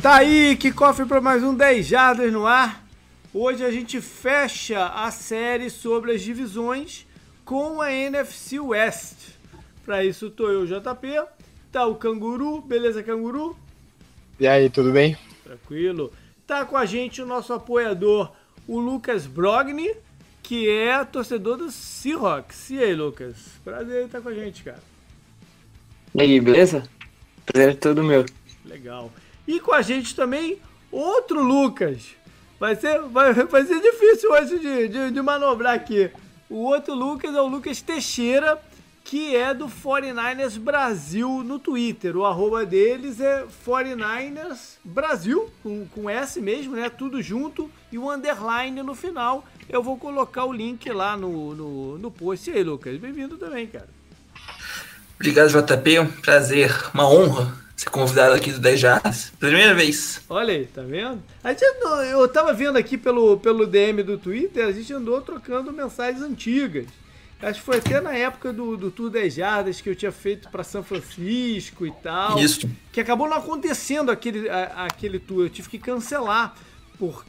Tá aí, que cofre para mais um 10 Jardas no ar. Hoje a gente fecha a série sobre as divisões com a NFC West. Para isso tô eu, JP, tá o Canguru, beleza Canguru? E aí, tudo bem? Tranquilo. Tá com a gente o nosso apoiador, o Lucas Brogni, que é torcedor do Seahawks. E aí, Lucas? Prazer estar com a gente, cara. E aí, beleza? Prazer é todo meu. Legal. E com a gente também, outro Lucas. Vai ser, vai, vai ser difícil hoje de, de, de manobrar aqui. O outro Lucas é o Lucas Teixeira, que é do 49ers Brasil no Twitter. O arroba deles é 49ers Brasil, com, com S mesmo, né? Tudo junto e o underline no final. Eu vou colocar o link lá no, no, no post. E aí, Lucas, bem-vindo também, cara. Obrigado, JP. Um prazer, uma honra ser convidado aqui do 10 Jardas. Primeira vez. Olha aí, tá vendo? A gente andou, eu tava vendo aqui pelo, pelo DM do Twitter, a gente andou trocando mensagens antigas. Acho que foi até na época do, do Tour 10 Jardas que eu tinha feito para São Francisco e tal. Isso. Que acabou não acontecendo aquele, a, aquele tour. Eu tive que cancelar por,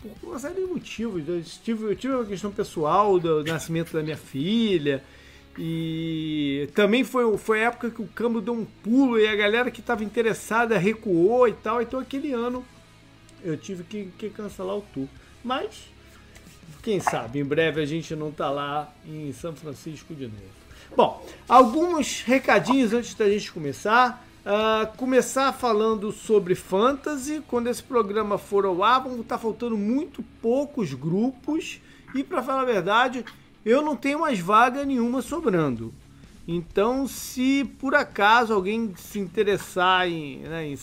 por uma série de motivos. Eu tive, eu tive uma questão pessoal do nascimento da minha filha. E também foi, foi a época que o câmbio deu um pulo e a galera que estava interessada recuou e tal. Então aquele ano eu tive que, que, cancelar o tour. Mas, quem sabe, em breve a gente não tá lá em São Francisco de novo. Bom, alguns recadinhos antes da gente começar. Uh, começar falando sobre fantasy. Quando esse programa for ao ar, vão estar tá faltando muito poucos grupos. E para falar a verdade, eu não tenho mais vaga nenhuma sobrando. Então, se por acaso alguém se interessar em, né, em,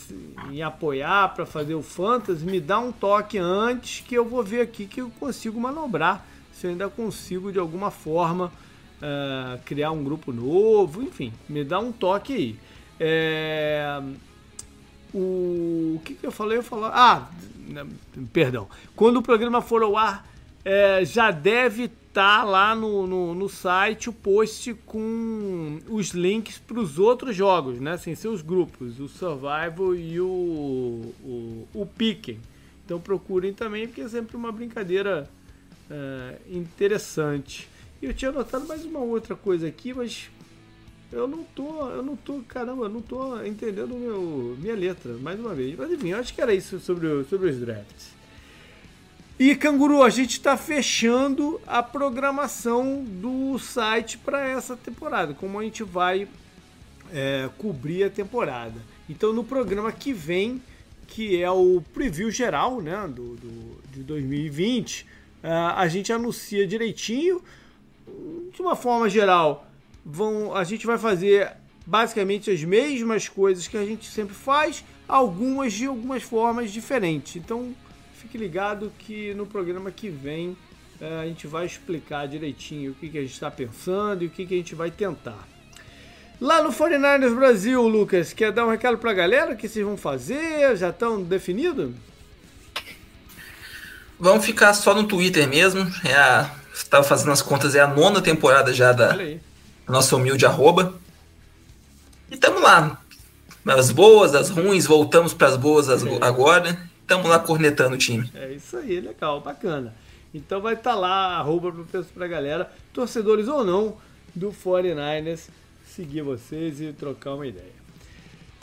em apoiar para fazer o Fantasy, me dá um toque antes que eu vou ver aqui que eu consigo manobrar. Se eu ainda consigo de alguma forma uh, criar um grupo novo, enfim, me dá um toque aí. É, o, o que, que eu falei? Eu falei. Ah, perdão. Quando o programa for ao ar, é, já deve tá lá no, no, no, site o post com os links para os outros jogos, né? Sem seus grupos, o Survival e o, o, o Piquen. Então procurem também, porque é sempre uma brincadeira é, interessante. Eu tinha notado mais uma outra coisa aqui, mas eu não tô, eu não tô, caramba, eu não tô entendendo meu, minha letra, mais uma vez. Mas enfim, acho que era isso sobre, sobre os drafts. E Canguru, a gente está fechando a programação do site para essa temporada, como a gente vai é, cobrir a temporada. Então, no programa que vem, que é o preview geral né, do, do de 2020, é, a gente anuncia direitinho. De uma forma geral, vão, a gente vai fazer basicamente as mesmas coisas que a gente sempre faz, algumas de algumas formas diferentes. Então, fique ligado que no programa que vem é, a gente vai explicar direitinho o que, que a gente está pensando e o que, que a gente vai tentar. Lá no 49ers Brasil, Lucas, quer dar um recado para a galera? O que vocês vão fazer? Já estão definidos? Vamos ficar só no Twitter mesmo. É a, estava fazendo as contas, é a nona temporada já da nossa humilde arroba. E estamos lá. As boas, as ruins, voltamos para as boas as, agora estamos lá cornetando o time. É isso aí, legal, bacana. Então vai estar tá lá, arroba a galera, torcedores ou não, do 49ers, seguir vocês e trocar uma ideia.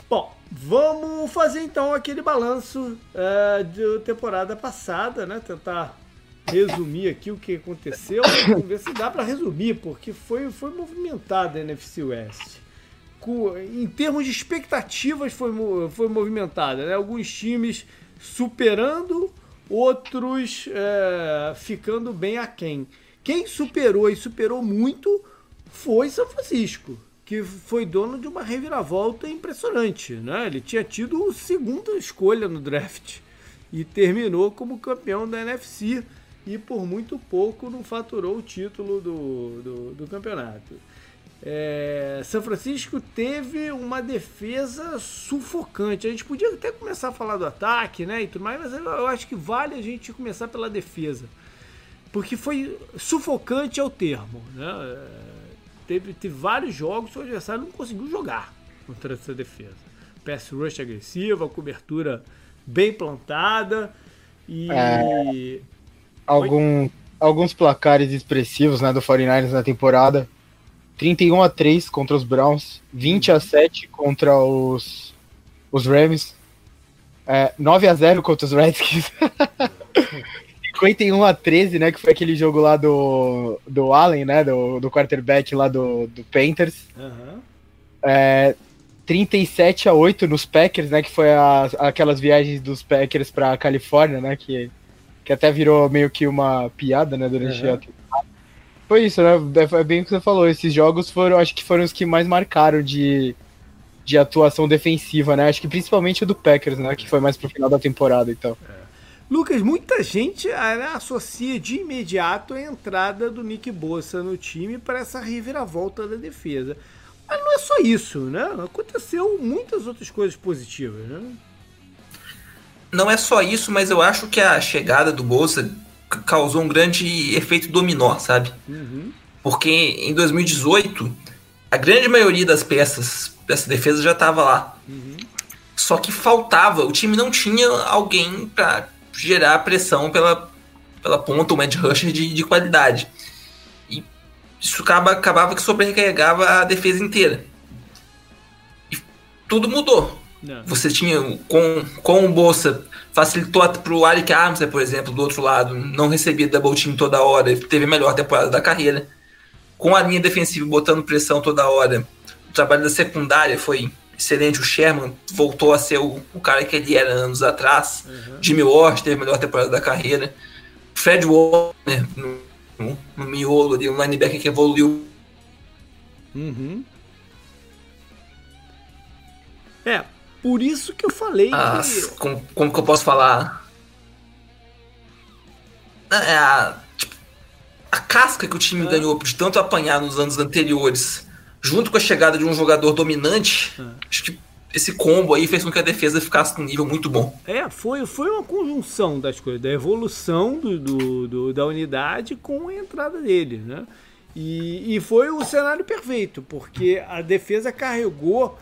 Bom, vamos fazer então aquele balanço uh, de temporada passada, né? Tentar resumir aqui o que aconteceu. Vamos ver se dá para resumir, porque foi, foi movimentada a NFC West. em termos de expectativas, foi, foi movimentada. Né? Alguns times superando, outros é, ficando bem aquém. Quem superou e superou muito foi São Francisco, que foi dono de uma reviravolta impressionante. Né? Ele tinha tido segunda escolha no draft e terminou como campeão da NFC e por muito pouco não faturou o título do, do, do campeonato. É, São Francisco teve uma defesa sufocante. A gente podia até começar a falar do ataque, né, e tudo mais, mas eu, acho que vale a gente começar pela defesa. porque foi sufocante ao termo. Né? É, teve, teve vários jogos que o adversário não conseguiu jogar contra essa defesa. Pass rush agressiva, cobertura bem plantada e. É, algum, alguns placares expressivos né, do 49ers na temporada. 31 a 3 contra os Browns, 20 a 7 contra os, os Rams, é, 9 a 0 contra os Redskins. 51 a 13, né? Que foi aquele jogo lá do, do Allen, né? Do, do quarterback lá do, do Panthers. Uhum. É, 37 a 8 nos Packers, né? Que foi a, aquelas viagens dos Packers pra Califórnia, né? Que, que até virou meio que uma piada, né? Durante uhum. a Foi isso, né? É bem o que você falou. Esses jogos foram, acho que foram os que mais marcaram de, de atuação defensiva, né? Acho que principalmente o do Packers, né? Que foi mais pro final da temporada, então. É. Lucas, muita gente associa de imediato a entrada do Nick Bossa no time para essa reviravolta da defesa. Mas não é só isso, né? Aconteceu muitas outras coisas positivas, né? Não é só isso, mas eu acho que a chegada do Bolsa causou um grande efeito dominó, sabe? Uhum. Porque em 2018, a grande maioria das peças dessa defesa já estava lá. Uhum. Só que faltava, o time não tinha alguém para gerar pressão pela, pela ponta, um edge rusher de, de qualidade. E isso acaba, acabava que sobrecarregava a defesa inteira. E tudo mudou. Não. Você tinha, com, com o Bolsa, facilitou para o Alec Armstead, por exemplo, do outro lado, não recebia double team toda hora, teve a melhor temporada da carreira. Com a linha defensiva botando pressão toda hora, o trabalho da secundária foi excelente. O Sherman voltou a ser o, o cara que ele era anos atrás. Uhum. Jimmy Ward teve a melhor temporada da carreira. Fred Warner no, no, no miolo ali, um linebacker que evoluiu. Uhum. É, por isso que eu falei ah, que... Como, como que eu posso falar? É a, tipo, a casca que o time ganhou de tanto apanhar nos anos anteriores junto com a chegada de um jogador dominante, é. acho que esse combo aí fez com que a defesa ficasse num nível muito bom. É, foi, foi uma conjunção das coisas, da evolução do, do, do da unidade com a entrada dele, né? E, e, foi o cenário perfeito, porque a defesa carregou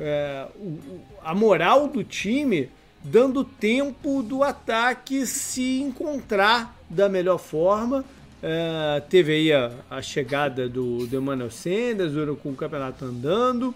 é, o, a moral do time, dando tempo do ataque se encontrar da melhor forma é, teve aí a, a, chegada do, do Emmanuel Sanders, com o campeonato andando,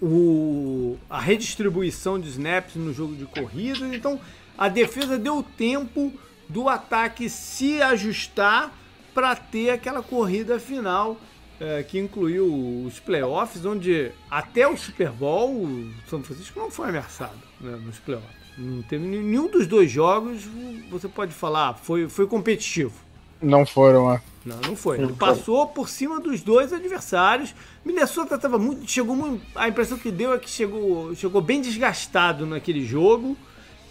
o, a redistribuição de snaps no jogo de corrida. Então a defesa deu tempo do ataque se ajustar para ter aquela corrida final é, que incluiu os playoffs, onde até o Super Bowl o São Francisco não foi ameaçado né, nos playoffs. Não teve nenhum dos dois jogos, você pode falar, foi, foi competitivo. Não foram, é. Não, não foi. Ele passou por cima dos dois adversários. Minnesota estava muito. Chegou muito. A impressão que deu é que chegou, chegou bem desgastado naquele jogo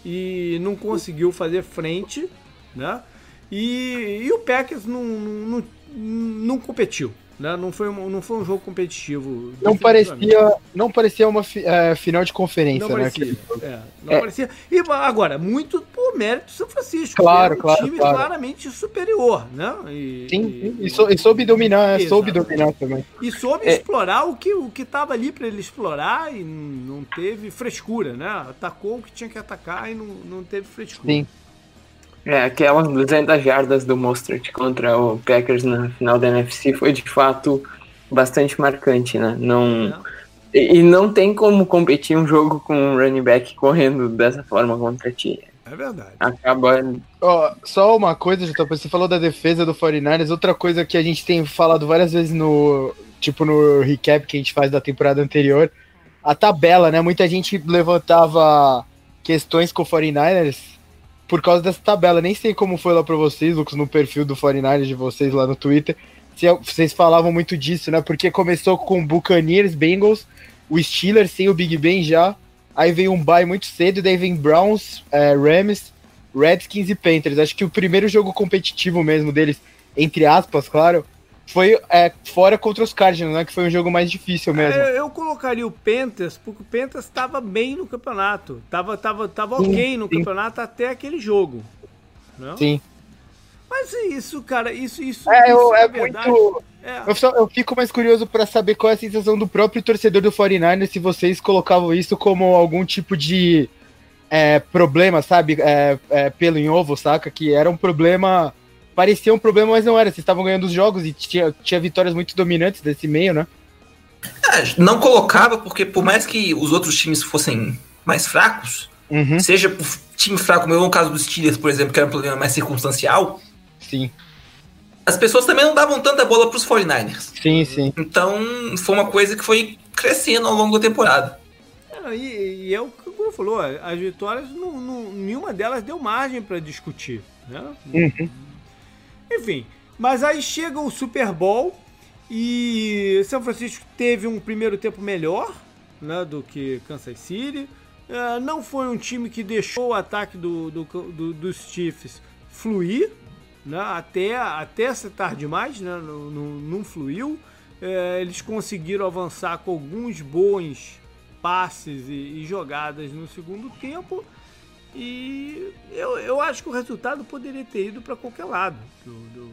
e não conseguiu fazer frente, né? E, e o Packers não, não, não competiu. Né? Não, foi um, não foi um jogo competitivo. Não parecia, não parecia uma é, final de conferência, não né? Parecia, é, não é. parecia. E agora, muito por mérito do São Francisco. Claro, um claro. time claro. claramente superior, né? E, Sim, e, e, sou, e soube dominar, exatamente. soube dominar também. E soube é. explorar o que o que estava ali para ele explorar e não teve frescura, né? Atacou o que tinha que atacar e não, não teve frescura. Sim. É, aquelas 200 jardas do Mostert contra o Packers na final da NFC foi de fato bastante marcante, né? Não, e, e, não tem como competir um jogo com um running back correndo dessa forma contra ti. É verdade. Acaba. Oh, só uma coisa, JP, você falou da defesa do 49ers, outra coisa que a gente tem falado várias vezes no. Tipo no recap que a gente faz da temporada anterior, a tabela, né? Muita gente levantava questões com o 49ers por causa dessa tabela. Nem sei como foi lá para vocês, Lucas, no perfil do 49ers de vocês lá no Twitter. Se vocês falavam muito disso, né? Porque começou com Buccaneers, Bengals, o Steelers sem o Big Ben já. Aí vem um bye muito cedo, daí vem Browns, é, Rams, Redskins e Panthers. Acho que o primeiro jogo competitivo mesmo deles, entre aspas, claro, foi é, fora contra os Cardinals, né? Que foi um jogo mais difícil mesmo. É, eu colocaria o Panthers, porque o Panthers estava bem no campeonato. Tava, tava, tava sim, ok no sim. campeonato até aquele jogo. Não? Sim. Mas Mas isso, cara, isso, isso. É, isso, eu, é muito. é. Eu, só- eu fico mais curioso pra saber qual é a sensação do próprio torcedor do 49ers se vocês colocavam isso como algum tipo de é, problema, sabe? É, é, pelo em ovo, saca? Que era um problema. Parecia um problema, mas não era. Vocês estavam ganhando os jogos e tinha, tinha vitórias muito dominantes desse meio, né? É, não colocava, porque por mais que os outros times fossem mais fracos, Uhum. seja por time fraco, como no caso dos Steelers, por exemplo, que era um problema mais circunstancial, Sim, as pessoas também não davam tanta bola pros 49ers. sim, sim. Então, foi uma coisa que foi crescendo ao longo da temporada. É, não, e, e é o que o falou, as vitórias, não, não- nenhuma delas deu margem para discutir. Né? Uhum. Enfim, mas aí chega o Super Bowl e São Francisco teve um primeiro tempo melhor né, do que Kansas City. É, não foi um time que deixou o ataque do, do- do- dos Chiefs fluir, né, até, até ser tarde demais, né, não, não- não fluiu. É, eles conseguiram avançar com alguns bons passes e, e jogadas no segundo tempo. E eu, eu acho que o resultado poderia ter ido para qualquer lado do, do,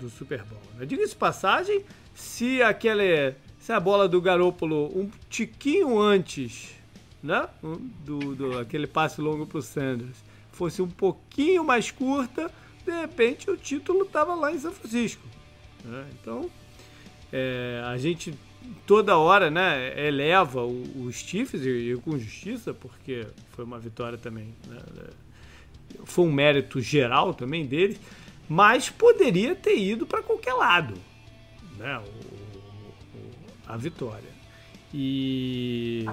do Super Bowl. Né? Diga-se passagem, se aquele, se a bola do Garoppolo um tiquinho antes né? do, do aquele passe longo para o Sanders fosse um pouquinho mais curta, de repente o título estava lá em São Francisco. né? Então, é, a gente toda hora né, eleva o- os Chiefs e, e com justiça, porque foi uma vitória também. né, foi um mérito geral também deles, mas poderia ter ido para qualquer lado né, o- o- a vitória. E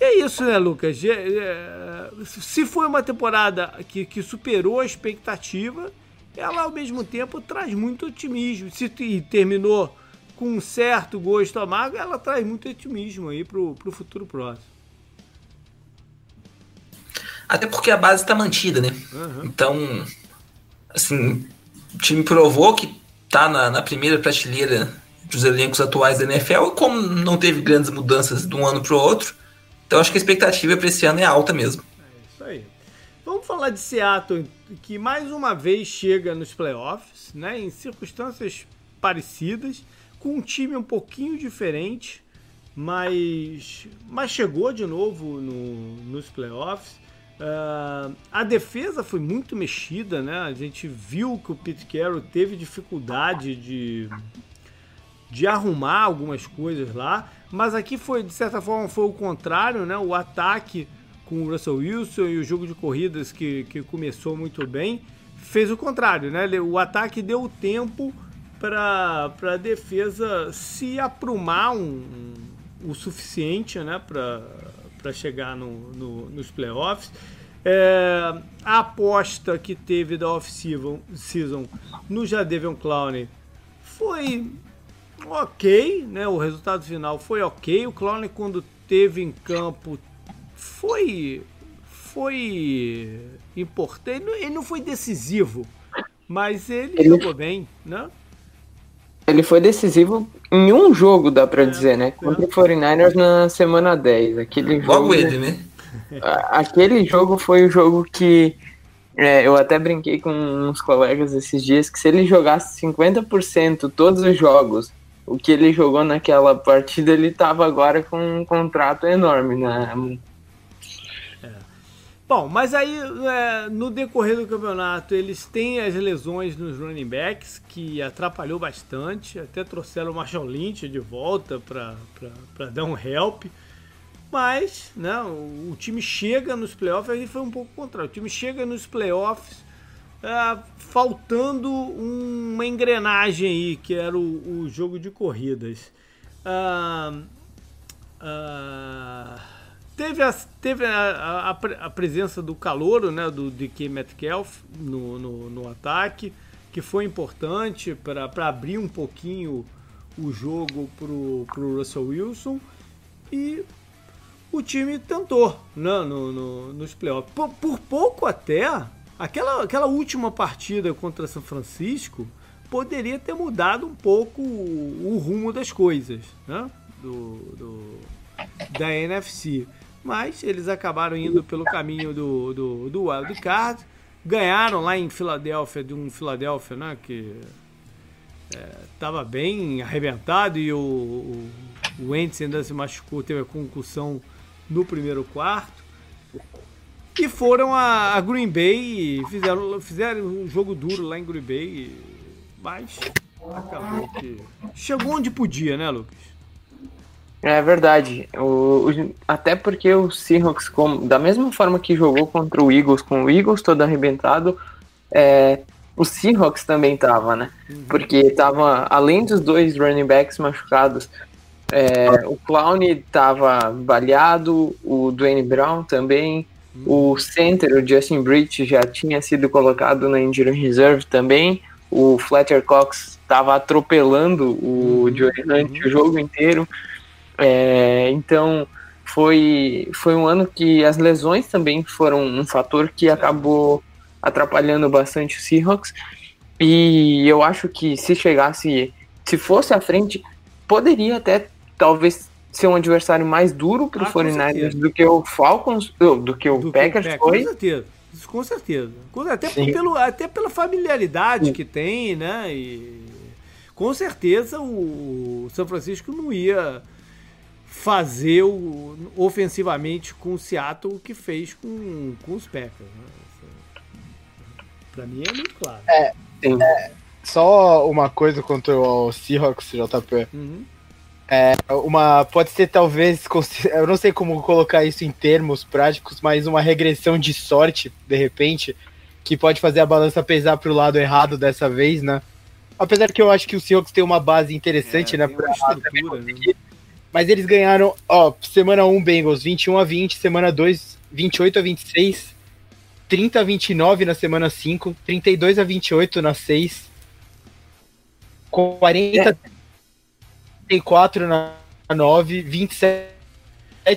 é isso, né, Lucas? É, é, Se foi uma temporada que, que superou a expectativa, ela ao mesmo tempo traz muito otimismo. Se te- terminou com um certo gosto amargo, ela traz muito otimismo aí pro, pro futuro próximo. Até porque a base tá mantida, né? Uhum. Então, assim, o time provou que tá na, na primeira prateleira dos elencos atuais da NFL, e como não teve grandes mudanças de um ano pro outro, então acho que a expectativa para esse ano é alta mesmo. É isso aí. Vamos falar de Seattle, que mais uma vez chega nos playoffs, né, em circunstâncias parecidas, com um time um pouquinho diferente, mas, mas chegou de novo no- nos playoffs. Ah, a defesa foi muito mexida, né? A gente viu que o Pete Carroll teve dificuldade de, de arrumar algumas coisas lá, mas aqui foi, de certa forma, foi o contrário, né? O ataque com o Russell Wilson e o jogo de corridas que, que começou muito bem, fez o contrário, né? O ataque deu tempo para a defesa se aprumar um, um- o suficiente, né? Para chegar no, no- nos playoffs. É, a aposta que teve da off-season season no Jadavion Clowney foi ok, né? O resultado final foi ok. O Clowney quando teve em campo foi foi importante. Ele não- Ele não foi decisivo, mas ele, Ele- jogou bem, né? Ele foi decisivo em um jogo, dá pra dizer, né? Contra o 49ers na semana 10. Aquele jogo, Logo ele, né? aquele jogo foi o jogo que é, eu até brinquei com uns colegas esses dias que se ele jogasse 50% todos os jogos, o que ele jogou naquela partida, ele tava agora com um contrato enorme, né? Bom, mas aí é, no decorrer do campeonato eles têm as lesões nos running backs que atrapalhou bastante, até trouxeram o Marshall Lynch de volta para dar um help. Mas né, o, o time chega nos playoffs, aí foi um pouco contrário. O time chega nos playoffs é, faltando uma engrenagem aí, que era o, o jogo de corridas. Ah, ah, teve a, teve a, a, a presença do calouro, né, do DK Metcalf no, no, no ataque, que foi importante para abrir um pouquinho o jogo pro, pro Russell Wilson. E o time tentou né, no, no- nos playoffs. Por, por pouco até, aquela, aquela última partida contra São Francisco poderia ter mudado um pouco o, o rumo das coisas né, do, do- da NFC. Mas eles acabaram indo pelo caminho do, do, do Wild Card ganharam lá em Filadélfia, de um Filadélfia, né? Que estava é, bem arrebentado e o, o, o Wentz ainda se machucou, teve a concussão no primeiro quarto. E foram a, a Green Bay e fizeram, fizeram um jogo duro lá em Green Bay, mas acabou que. Chegou onde podia, né, Lucas? É verdade. O, o, até porque o Seahawks, como, da mesma forma que jogou contra o Eagles, com o Eagles todo arrebentado, é, o Seahawks também tava, né? Uhum. Porque tava, além dos dois running backs machucados, é, o Clown tava baleado, o Dwayne Brown também, o center, o Justin Breach, já tinha sido colocado na injury reserve também. O Fletcher Cox estava atropelando o uhum. Joey Hunt o jogo inteiro. É, então foi, foi um ano que as lesões também foram um fator que acabou atrapalhando bastante o Seahawks. E eu acho que se chegasse, se fosse à frente, poderia até talvez ser um adversário mais duro para o ah, 49ers do que o Falcons, do que o do Packers que o foi. Com certeza. Com certeza. Até, pelo, até pela familiaridade Sim. que tem, né? E com certeza o São Francisco não ia fazer o, ofensivamente com o Seattle o que fez com, com os Packers. Né? Para mim é muito claro. É, é, só uma coisa contra o Seahawks, JP. Uhum. É, uma pode ser talvez eu não sei como colocar isso em termos práticos, mas uma regressão de sorte de repente que pode fazer a balança pesar para o lado errado dessa vez, né? Apesar que eu acho que o Seahawks tem uma base interessante, é, né, pra, né? Mas eles ganharam, ó, semana 1 Bengals 21 a 20, semana 2 28 a 26, 30 a 29 na semana 5, 32 a 28 na 6, 40 é. 34 na 9, 27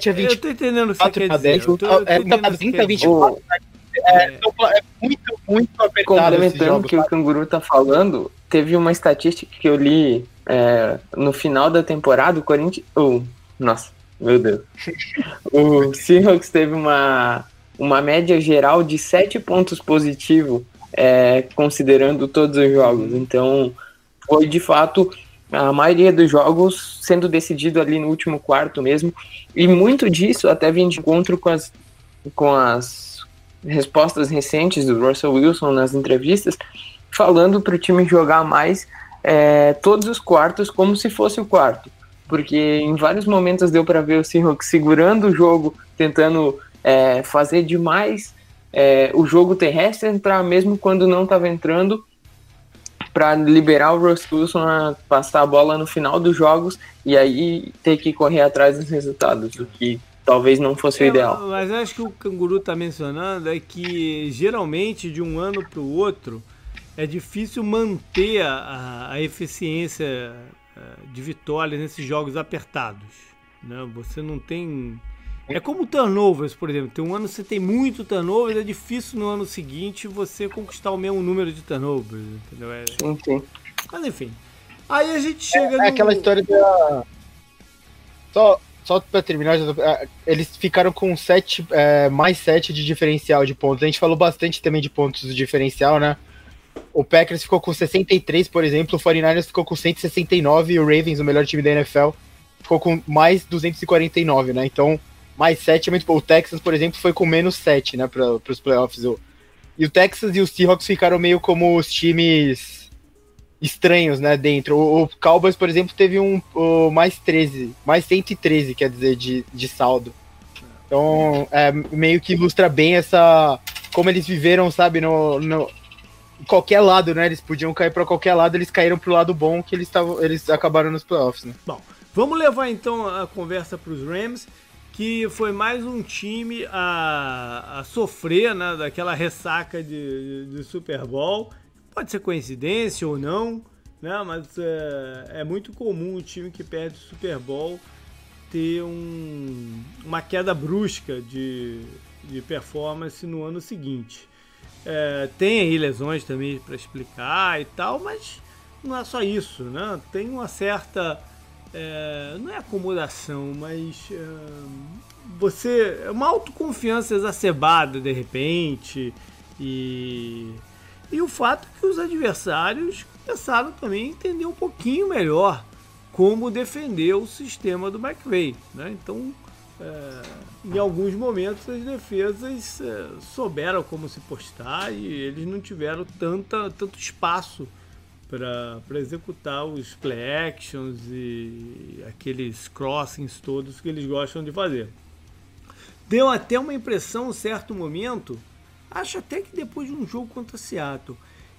a 20. Eu tô entendendo o que você quer dizer. 10, tô, tô é, 30 a 24. É, é, é muito, muito apertado. Complementando o que o Canguru tá falando, teve uma estatística que eu li é, no final da temporada, o Corinthians. Oh, nossa, meu Deus. o Seahawks teve uma, uma média geral de 7 pontos positivo, é, considerando todos os jogos. Então, foi de fato a maioria dos jogos sendo decidido ali no último quarto mesmo. E muito disso até vem de encontro com as, com as respostas recentes do Russell Wilson nas entrevistas, falando para o time jogar mais é, todos os quartos como se fosse o quarto. Porque em vários momentos deu para ver o Seahawks segurando o jogo, tentando é, fazer demais é, o jogo terrestre entrar mesmo quando não estava entrando para liberar o Russ Wilson a passar a bola no final dos jogos e aí ter que correr atrás dos resultados, o que talvez não fosse é, o ideal. Mas acho que o Canguru está mencionando é que geralmente de um ano para o outro é difícil manter a, a eficiência é, de vitórias nesses jogos apertados. Né? Você não tem é como turnovers, por exemplo. Tem um ano que você tem muito turnovers, é difícil no ano seguinte você conquistar o mesmo número de turnovers, entendeu? É... Sim, sim. Mas enfim. Aí a gente chega é, no... é aquela história da. Só, só pra terminar, é, eles ficaram com sete, é, mais 7 de diferencial de pontos. A gente falou bastante também de pontos de diferencial, né? O Packers ficou com 63, por exemplo, o 49ers ficou com 169 e o Ravens, o melhor time da NFL, ficou com mais 249, né? Então, mais 7 é muito bom. O Texas, por exemplo, foi com menos 7, né, para os playoffs. E o Texas e os Seahawks ficaram meio como os times estranhos, né, dentro. O, o Cowboys, por exemplo, teve um o, mais 13, mais 113, quer dizer, de, de saldo. Então, é, meio que ilustra bem essa. Como eles viveram, sabe, no, no qualquer lado, né? Eles podiam cair para qualquer lado, eles caíram pro lado bom que eles, tavam, eles acabaram nos playoffs, né? Bom, vamos levar então a conversa para os Rams que foi mais um time a, a sofrer né, daquela ressaca de, de, de, Super Bowl. Pode ser coincidência ou não, né, mas é, é muito comum um time que perde o Super Bowl ter um, uma queda brusca de, de performance no ano seguinte. É, tem aí lesões também para explicar e tal, mas não é só isso, né? Tem uma certa é, não é acomodação, mas é, você é uma autoconfiança exacerbada de repente E, e o fato é que os adversários começaram também a entender um pouquinho melhor como defender o sistema do McVeigh. Né? Então, é, em alguns momentos, as defesas é, souberam como se postar e eles não tiveram tanta, tanto espaço para executar os play actions e aqueles crossings todos que eles gostam de fazer. Deu até uma impressão, em certo momento, acho até que depois de um jogo contra Seattle,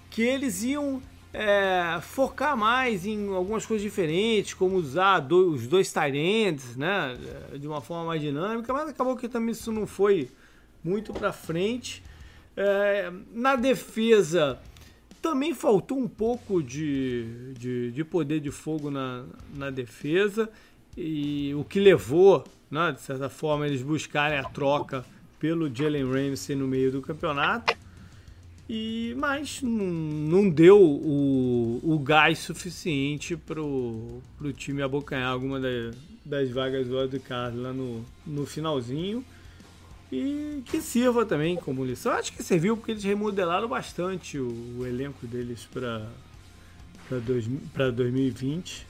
que eles iam é, focar mais em algumas coisas diferentes, como usar os dois tight né, de uma forma mais dinâmica, mas acabou que também isso não foi muito para frente. É, na defesa, também faltou um pouco de, de, de, poder de fogo na, na defesa, e o que levou, né, de certa forma, eles buscarem a troca pelo Jalen Ramsey no meio do campeonato. E, mas não, não deu o, o gás suficiente para o time abocanhar alguma das, vagas do Card lá no, no finalzinho e que sirva também como lição. Acho que serviu porque eles remodelaram bastante o, o elenco deles para 2020.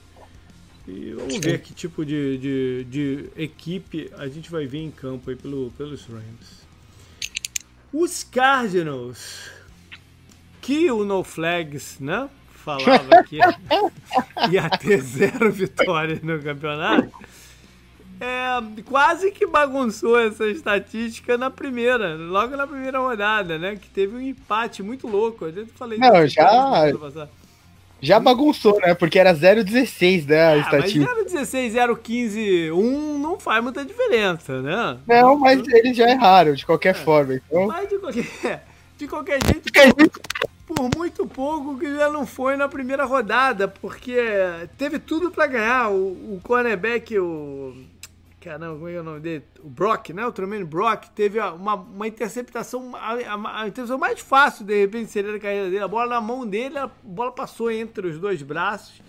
E vamos ver que tipo de, de, de, equipe a gente vai ver em campo aí pelo, pelos Rams. Os Cardinals, que o No Flags né, falava que ia ter zero vitórias no campeonato é, quase que bagunçou essa estatística na primeira, logo na primeira rodada, né? Que teve um empate muito louco. A gente falei. Não, já. Já bagunçou, né? Porque era 0,16, né? A ah, estatística. Mas 0,16, 0,15, 1 não faz muita diferença, né? Não, mas eles já erraram, de qualquer é. forma. Então... Mas de qualquer, de qualquer jeito. De qualquer jeito por muito pouco que já não foi na primeira rodada, porque teve tudo para ganhar. O, o cornerback, o caramba, como é, é o nome dele? O Brock, né? O Tremaine Brock teve uma, uma interceptação, a, a, a, interceptação mais fácil de repente seria da carreira dele. A bola na mão dele, a bola passou entre os dois braços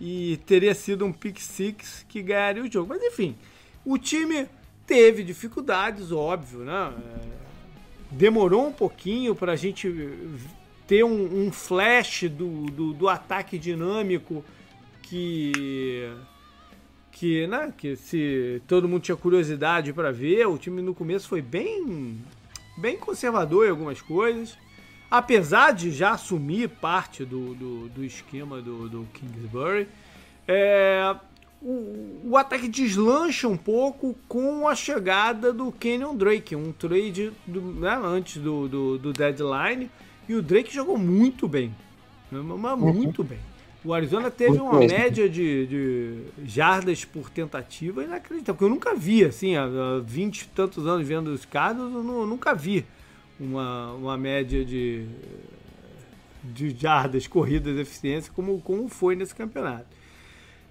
e teria sido um pick six que ganharia o jogo. Mas enfim, o time teve dificuldades, óbvio, né? É, demorou um pouquinho para a gente ter um, um flash do, do, do ataque dinâmico que que, né, que se todo mundo tinha curiosidade para ver, o time no começo foi bem, bem conservador em algumas coisas. Apesar de já assumir parte do, do, do esquema do, do Kingsbury, é, o, o, ataque deslancha um pouco com a chegada do Kenyon Drake, um trade do, né, antes do, do, do, deadline. E o Drake jogou muito bem, mas muito uhum. bem. O Arizona teve uma média de, de, jardas por tentativa inacreditável, porque eu nunca vi, assim, há 20 e tantos anos vendo os eu, eu nunca vi uma, uma média de, de jardas, corridas, eficiência, como, como foi nesse campeonato.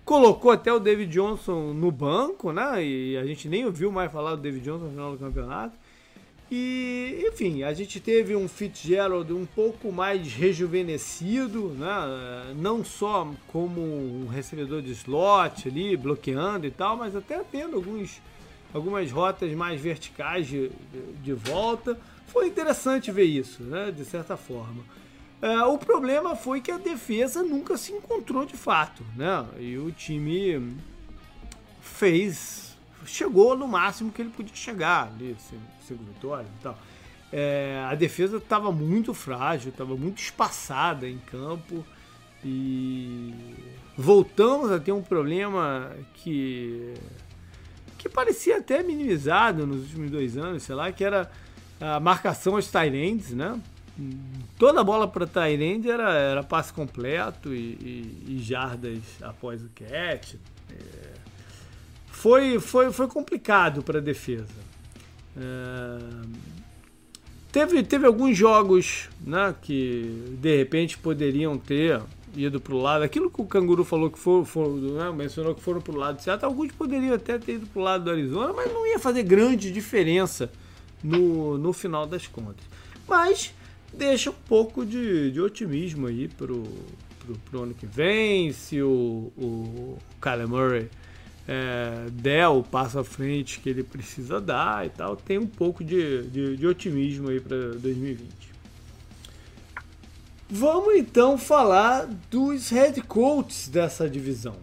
Colocou até o David Johnson no banco, né? E a gente nem ouviu mais falar do David Johnson no final do campeonato. E, enfim, a gente teve um Fitzgerald um pouco mais rejuvenescido, né? não só como um recebedor de slot ali, bloqueando e tal, mas até tendo alguns, algumas rotas mais verticais de, de, volta. Foi interessante ver isso, né? de certa forma. Uh, o problema foi que a defesa nunca se encontrou de fato, né? E o time fez chegou no máximo que ele podia chegar ali, cinco vitórias e tal. É, a defesa estava muito frágil, estava muito espaçada em campo e voltamos a ter um problema que que parecia até minimizado nos últimos dois anos, sei lá, que era a marcação aos Tyrands, né? Toda bola para Tyrande era, era passe completo e, e, e jardas após o catch. É, foi, foi, foi complicado para a defesa. É... Teve, teve alguns jogos né, que de repente poderiam ter ido para o lado. Aquilo que o Canguru falou que for, for, né, mencionou que foram para o lado de Seattle, alguns poderiam até ter ido para o lado do Arizona, mas não ia fazer grande diferença no, no final das contas. Mas deixa um pouco de, de otimismo aí pro, pro ano que vem, se o, o Kyler Murray é, der o passo à frente que ele precisa dar e tal, tem um pouco de, de, de otimismo aí para 2020. Vamos então falar dos head coaches dessa divisão.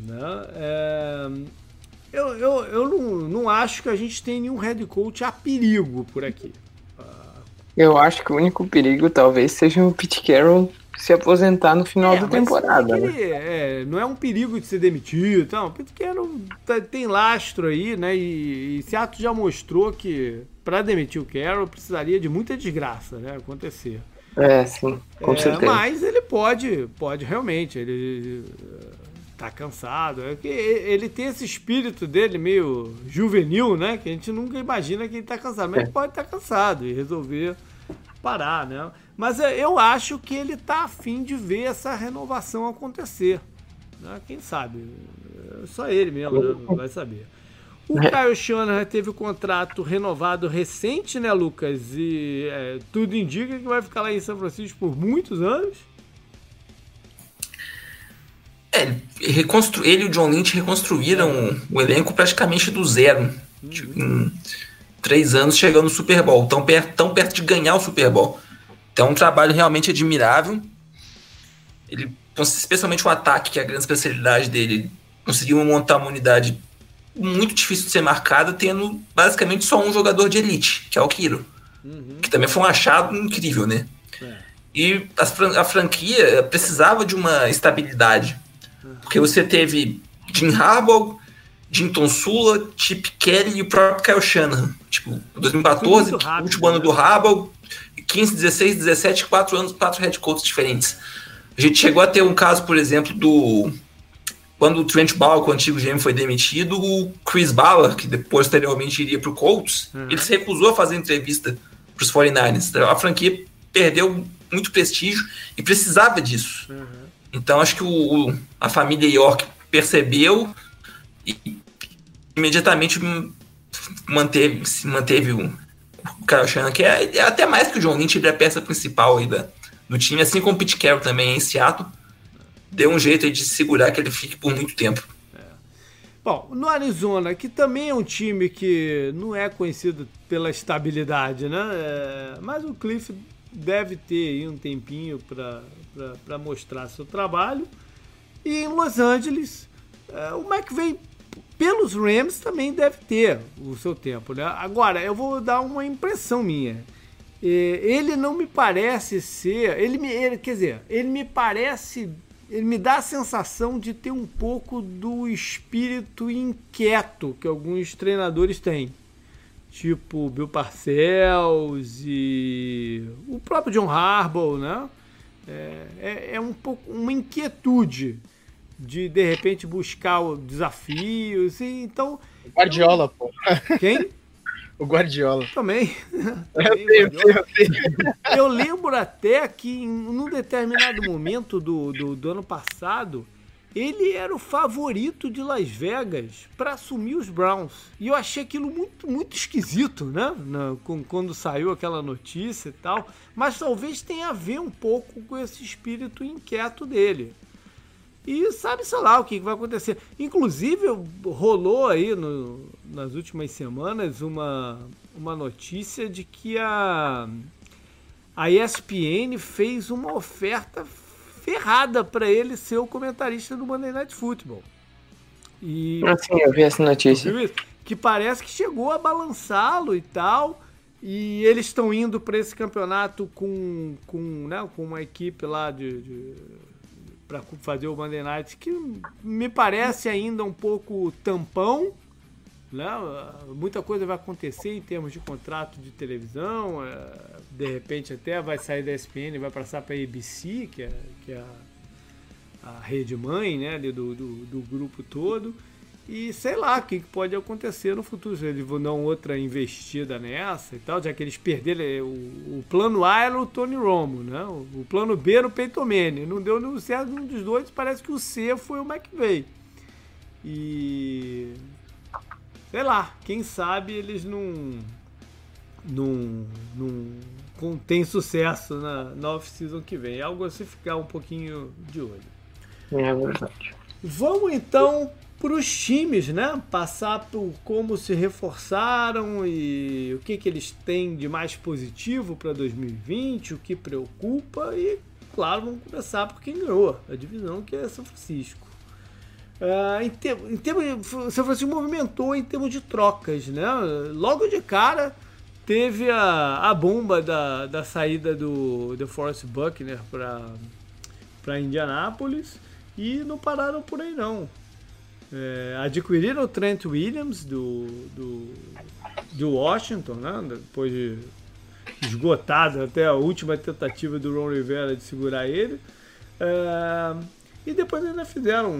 Né? É, eu eu, eu não, não acho que a gente tem nenhum head coach a perigo por aqui. Eu acho que o único perigo talvez seja o Pete Carroll se aposentar no final É, da temporada. né? ele, é, não é um perigo de ser demitido. Então, o Pete Carroll tá- tem lastro aí, né? E, e Seattle já mostrou que para demitir o Carroll precisaria de muita desgraça, né? Acontecer. É, sim, com É, certeza. mas ele pode, pode realmente. Ele eh, tá cansado. É que ele tem esse espírito dele meio juvenil, né? Que a gente nunca imagina que ele tá cansado. Mas É. ele pode estar cansado e resolver parar, né? Mas é, eu acho que ele tá afim de ver essa renovação acontecer. né? Quem sabe? É Só ele mesmo né? vai saber. O É. Kyle Shanahan teve o contrato renovado recente, né, Lucas? E é, tudo indica que vai ficar lá em São Francisco por muitos anos. É, ele, reconstru... ele e o John Lynch reconstruíram o elenco praticamente do zero. Tipo, Em três anos chegando no Super Bowl. Tão perto, tão perto de ganhar o Super Bowl. Então é um trabalho realmente admirável. Ele, especialmente o ataque, que é a grande especialidade dele, conseguiu montar uma unidade muito difícil de ser marcada, tendo basicamente só um jogador de elite, que é o Kiro. Que também foi um achado incrível, né? E as fran- a franquia precisava de uma estabilidade. Porque você teve Jim Harbaugh, Jim Tonsula, Chip Kelly e o próprio Kyle Shanahan. Tipo, 2014, Foi muito rápido, último ano né? do Harbaugh, 15, 16, 17, quatro anos, quatro head coaches diferentes. A gente chegou a ter um caso, por exemplo, do quando o Trent Bauer, o antigo GM, foi demitido, o Chris Ballard, que depois, posteriormente iria para o Colts, ele se recusou a fazer entrevista para os 49ers. A franquia perdeu muito prestígio e precisava disso. Então, acho que o- a família York percebeu e imediatamente manteve, se manteve o, o Kyle Shanahan, que é, é até mais que o John Lynch, ele é a peça principal aí da, do time, assim como o Pete Carroll também em Seattle deu um jeito de segurar que ele fique por muito tempo. Bom, no Arizona, que também é um time que não é conhecido pela estabilidade, né? É, mas o Cliff deve ter aí um tempinho para mostrar seu trabalho. E em Los Angeles, é, o McVay, pelos Rams, também deve ter o seu tempo, né? Agora, eu vou dar uma impressão minha. É, Ele não me parece ser. Ele me, ele- quer dizer, ele me parece. Ele me dá a sensação de ter um pouco do espírito inquieto que alguns treinadores têm. Tipo Bill Parcells e o próprio John Harbaugh, né? É, é, é um pouco uma inquietude de de repente buscar desafios. E, então, O Guardiola, pô. quem? O Guardiola. Também. Eu Também, eu Guardiola. sei, eu sei. Eu lembro até que em num determinado momento do, do, do ano passado, ele era o favorito de Las Vegas para assumir os Browns. E eu achei aquilo muito, muito esquisito, né? Na- com- quando saiu aquela notícia e tal. Mas talvez tenha a ver um pouco com esse espírito inquieto dele. E sabe, sei lá, o que vai acontecer. Inclusive, rolou aí no- nas últimas semanas uma, uma notícia de que a, a ESPN fez uma oferta ferrada para ele ser o comentarista do Monday Night Football. E Assim, eu vi essa notícia. Isso? Que parece que chegou a balançá-lo e tal. E eles estão indo para esse campeonato com, com, né, com uma equipe lá de, de para fazer o Monday Night que me parece ainda um pouco tampão. Né? Muita coisa vai acontecer em termos de contrato de televisão. é, De repente até vai sair da ESPN vai passar para a ABC, que é, que é a, a rede mãe né, do, do, do grupo todo. E sei lá o que pode acontecer no futuro. Se eles vão dar outra investida nessa e tal, já que eles perderam. é, O, o plano A era o Tony Romo, né? O, o plano B era o Peyton Manning. Não deu nenhum certo nenhum dos dois, parece que o C foi o McVay. E. Sei lá, quem sabe eles não. não. não tem sucesso na, na off-season que vem. É algo a se ficar um pouquinho de olho. É verdade. Vamos então para os times, né? Passar por como se reforçaram e o que, que eles têm de mais positivo para 2020, o que preocupa e, claro, vamos começar por quem ganhou a divisão, que é São Francisco. Uh, em, ter, em termos, São Francisco movimentou em termos de trocas, né? Logo de cara teve a, a bomba da, da saída do, do Forrest Buckner para Indianápolis e não pararam por aí não. É, adquiriram o Trent Williams do, do, do Washington, né? depois de esgotado até a última tentativa do Ron Rivera de segurar ele. É, e depois ainda fizeram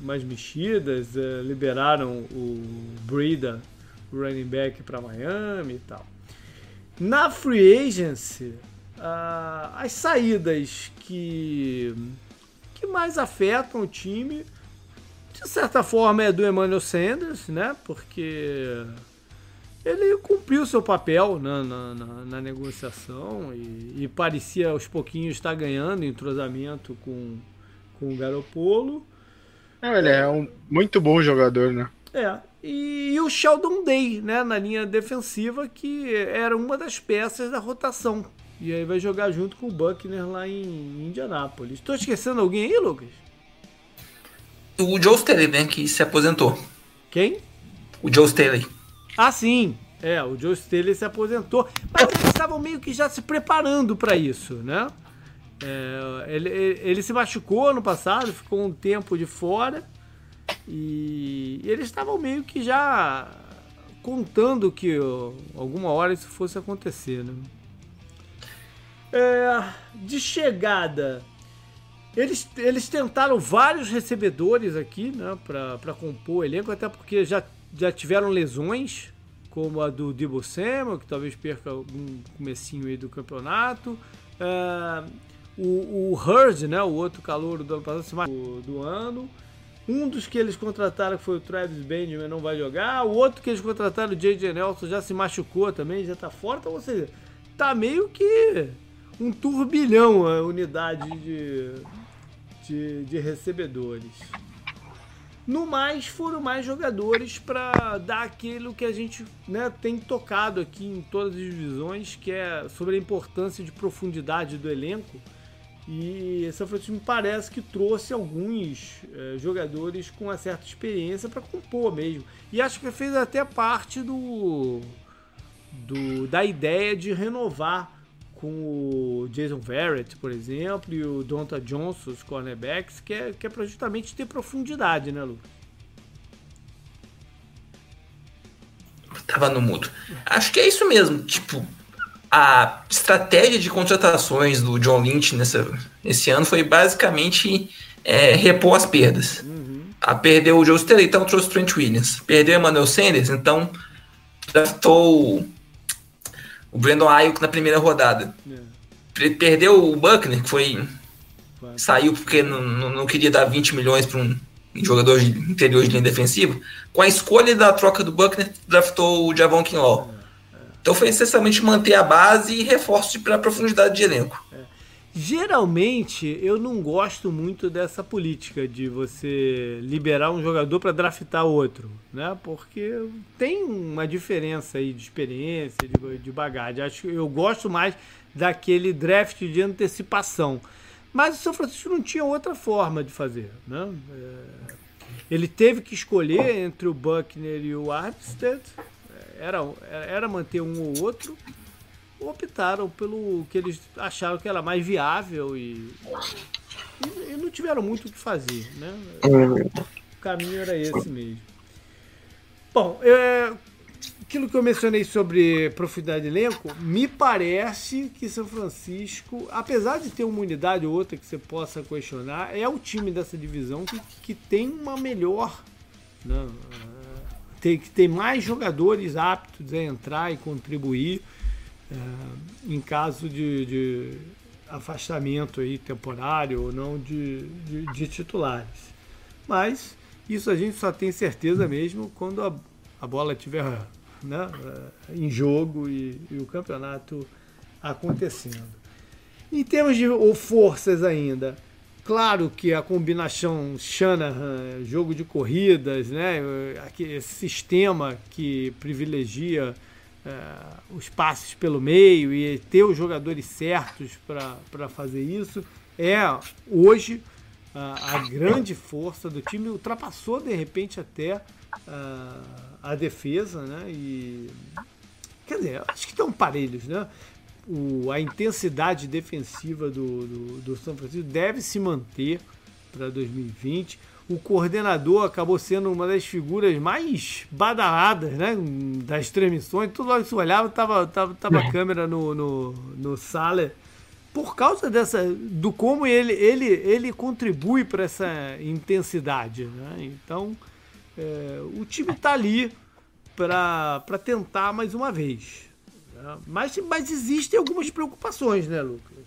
umas mexidas, é, liberaram o Breda, o running back, para Miami e tal. Na free agency, as saídas que, que mais afetam o time de certa forma é do Emmanuel Sanders, né? Porque ele cumpriu seu papel na, na, na, na negociação e, e, parecia aos pouquinhos estar ganhando entrosamento com, com o Garopolo. É, ele é um muito bom jogador, né? É. E, e, o Sheldon Day, né, na linha defensiva, que era uma das peças da rotação. E aí vai jogar junto com o Buckner lá em Indianápolis. Estou esquecendo alguém aí, Lucas? O Joe Staley, né, que se aposentou. Quem? O Joe Staley. Ah, sim. É, o Joe Staley se aposentou. Mas eles estavam meio que já se preparando para isso, né? É, ele, ele se machucou no passado, ficou um tempo de fora. E eles estavam meio que já contando que alguma hora isso fosse acontecer, né? É, de chegada, eles, eles tentaram vários recebedores aqui, né, para compor o elenco, até porque já, já tiveram lesões, como a do Debo Samuel, que talvez perca algum comecinho aí do campeonato. Uh, o, o Hurd, né, o outro calor do ano passado, do, do ano. Um dos que eles contrataram foi o Travis Benjamin, não vai jogar. O outro que eles contrataram, o J.J. Nelson, já se machucou também, já tá fora. Então, ou seja, tá meio que um turbilhão a unidade de, de, de recebedores. No mais, foram mais jogadores para dar aquilo que a gente né, tem tocado aqui em todas as divisões, que é sobre a importância de profundidade do elenco. E São Francisco me parece que trouxe alguns é, jogadores com uma certa experiência para compor mesmo. E acho que fez até parte do, do da ideia de renovar com o Jason Verrett, por exemplo, e o Donta Johnson, os cornerbacks, que é, que é para justamente ter profundidade, né, Lucas? Tava no mudo. Acho que é isso mesmo. Tipo, a estratégia de contratações do John Lynch nessa, nesse ano foi basicamente é, repor as perdas. Uhum. A perdeu o Joe Staley, então trouxe o Trent Williams. Perdeu o Emmanuel Sanders, então draftou o Brandon Ayuk na primeira rodada. É. Perdeu o Buckner, que foi. Saiu porque não, não, queria dar 20 milhões para um jogador de interior de linha defensiva. Com a escolha da troca do Buckner, draftou o Javon Kinlaw. É, é. Então foi essencialmente manter a base e reforço para profundidade de elenco. É. Geralmente eu não gosto muito dessa política de você liberar um jogador para draftar outro, né? Porque tem uma diferença aí de experiência, de, de bagagem. Acho que eu gosto mais daquele draft de antecipação. Mas o São Francisco não tinha outra forma de fazer, né? É, ele teve que escolher entre o Buckner e o Armstead. Era, era manter um ou outro optaram pelo que eles acharam que era mais viável e, e, e não tiveram muito o que fazer, né? O caminho era esse mesmo. Bom, é, aquilo que eu mencionei sobre profundidade de elenco, me parece que São Francisco, apesar de ter uma unidade ou outra que você possa questionar, é o time dessa divisão que, que tem uma melhor. Né? Tem, que tem mais jogadores aptos a entrar e contribuir é, em caso de, de, afastamento aí temporário ou não de, de, de, titulares. Mas isso a gente só tem certeza mesmo quando a, a bola estiver né, é, em jogo e, e, o campeonato acontecendo. Em termos de forças ainda, Claro que a combinação Shanahan, jogo de corridas, né, esse sistema que privilegia uh, os passes pelo meio e ter os jogadores certos para fazer isso, é hoje uh, a grande força do time. Ultrapassou de repente até uh, a defesa, né? E quer dizer, acho que estão parelhos, né? o, a intensidade defensiva do, do, do São Francisco deve se manter para 2020. O coordenador acabou sendo uma das figuras mais badaladas né, das transmissões. Tudo lá que se olhava, tava, tava, tava a câmera no, no, no Saler. Por causa dessa. do como ele, ele, ele contribui para essa intensidade. Né? Então, é, o time está ali para tentar mais uma vez. Mas, mas existem algumas preocupações, né, Lucas?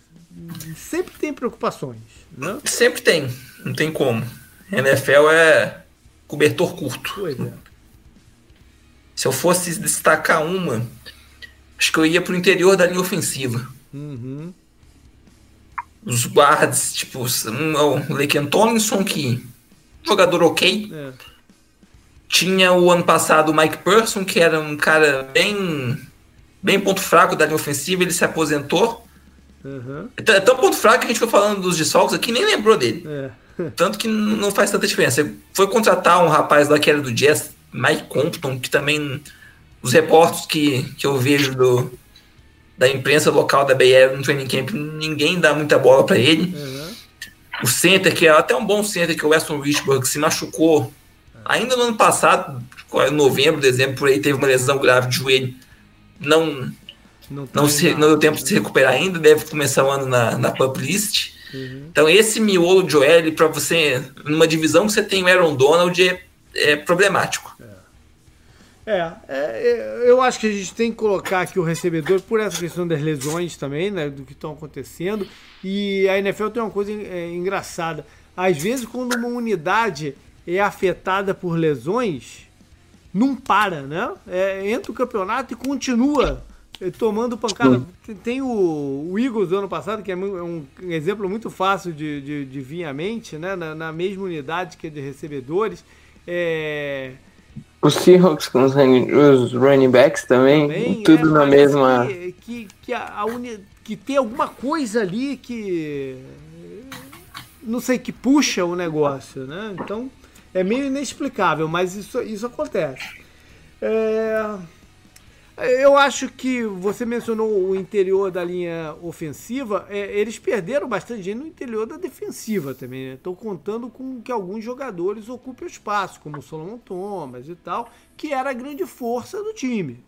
Sempre tem preocupações, né? Sempre tem, não tem como. NFL é cobertor curto. Pois é. Se eu fosse destacar uma, acho que eu ia pro interior da linha ofensiva. Uhum. Os guards, tipo, um é o Laken Tomlinson, que jogador ok. É. Tinha o ano passado o Mike Person, que era um cara bem bem ponto fraco da linha ofensiva, ele se aposentou. Uhum. É tão ponto fraco que a gente foi falando dos desfalques aqui nem lembrou dele. É. Tanto que não faz tanta diferença. Foi contratar um rapaz lá que era do Jazz, Mike Compton, que também os reportos que, que eu vejo do, da imprensa local da BR no training camp, ninguém dá muita bola para ele. Uhum. O center, que é até um bom center, que é o Weston Richburg, se machucou ainda no ano passado, em novembro, dezembro, por aí teve uma lesão grave de joelho não não, não, se, não deu tempo de se recuperar ainda, deve começar o ano na, na pub list. Uhum. Então, esse miolo de OL, para você, numa divisão que você tem o Aaron Donald, é, é problemático. É. é. É, eu acho que a gente tem que colocar aqui o recebedor por essa questão das lesões também, né, do que estão acontecendo. E a NFL tem uma coisa é, engraçada. Às vezes, quando uma unidade é afetada por lesões, não para, né? É, entra o campeonato e continua tomando pancada. Tem o, o Eagles do ano passado, que é, é um exemplo muito fácil de, de, de vir à mente, né? Na, na, mesma unidade que é de recebedores. É... Os Seahawks com os, os running backs também, também tudo é, na mesma. Que, que, que, a, a uni... que tem alguma coisa ali que. Não sei, que puxa o negócio, né? Então é meio inexplicável, mas isso, isso acontece. É... Eu acho que você mencionou o interior da linha ofensiva. É, eles perderam bastante gente no interior da defensiva também. Estou né? contando com que alguns jogadores ocupem o espaço, como o Solomon Thomas e tal, que era a grande força do time.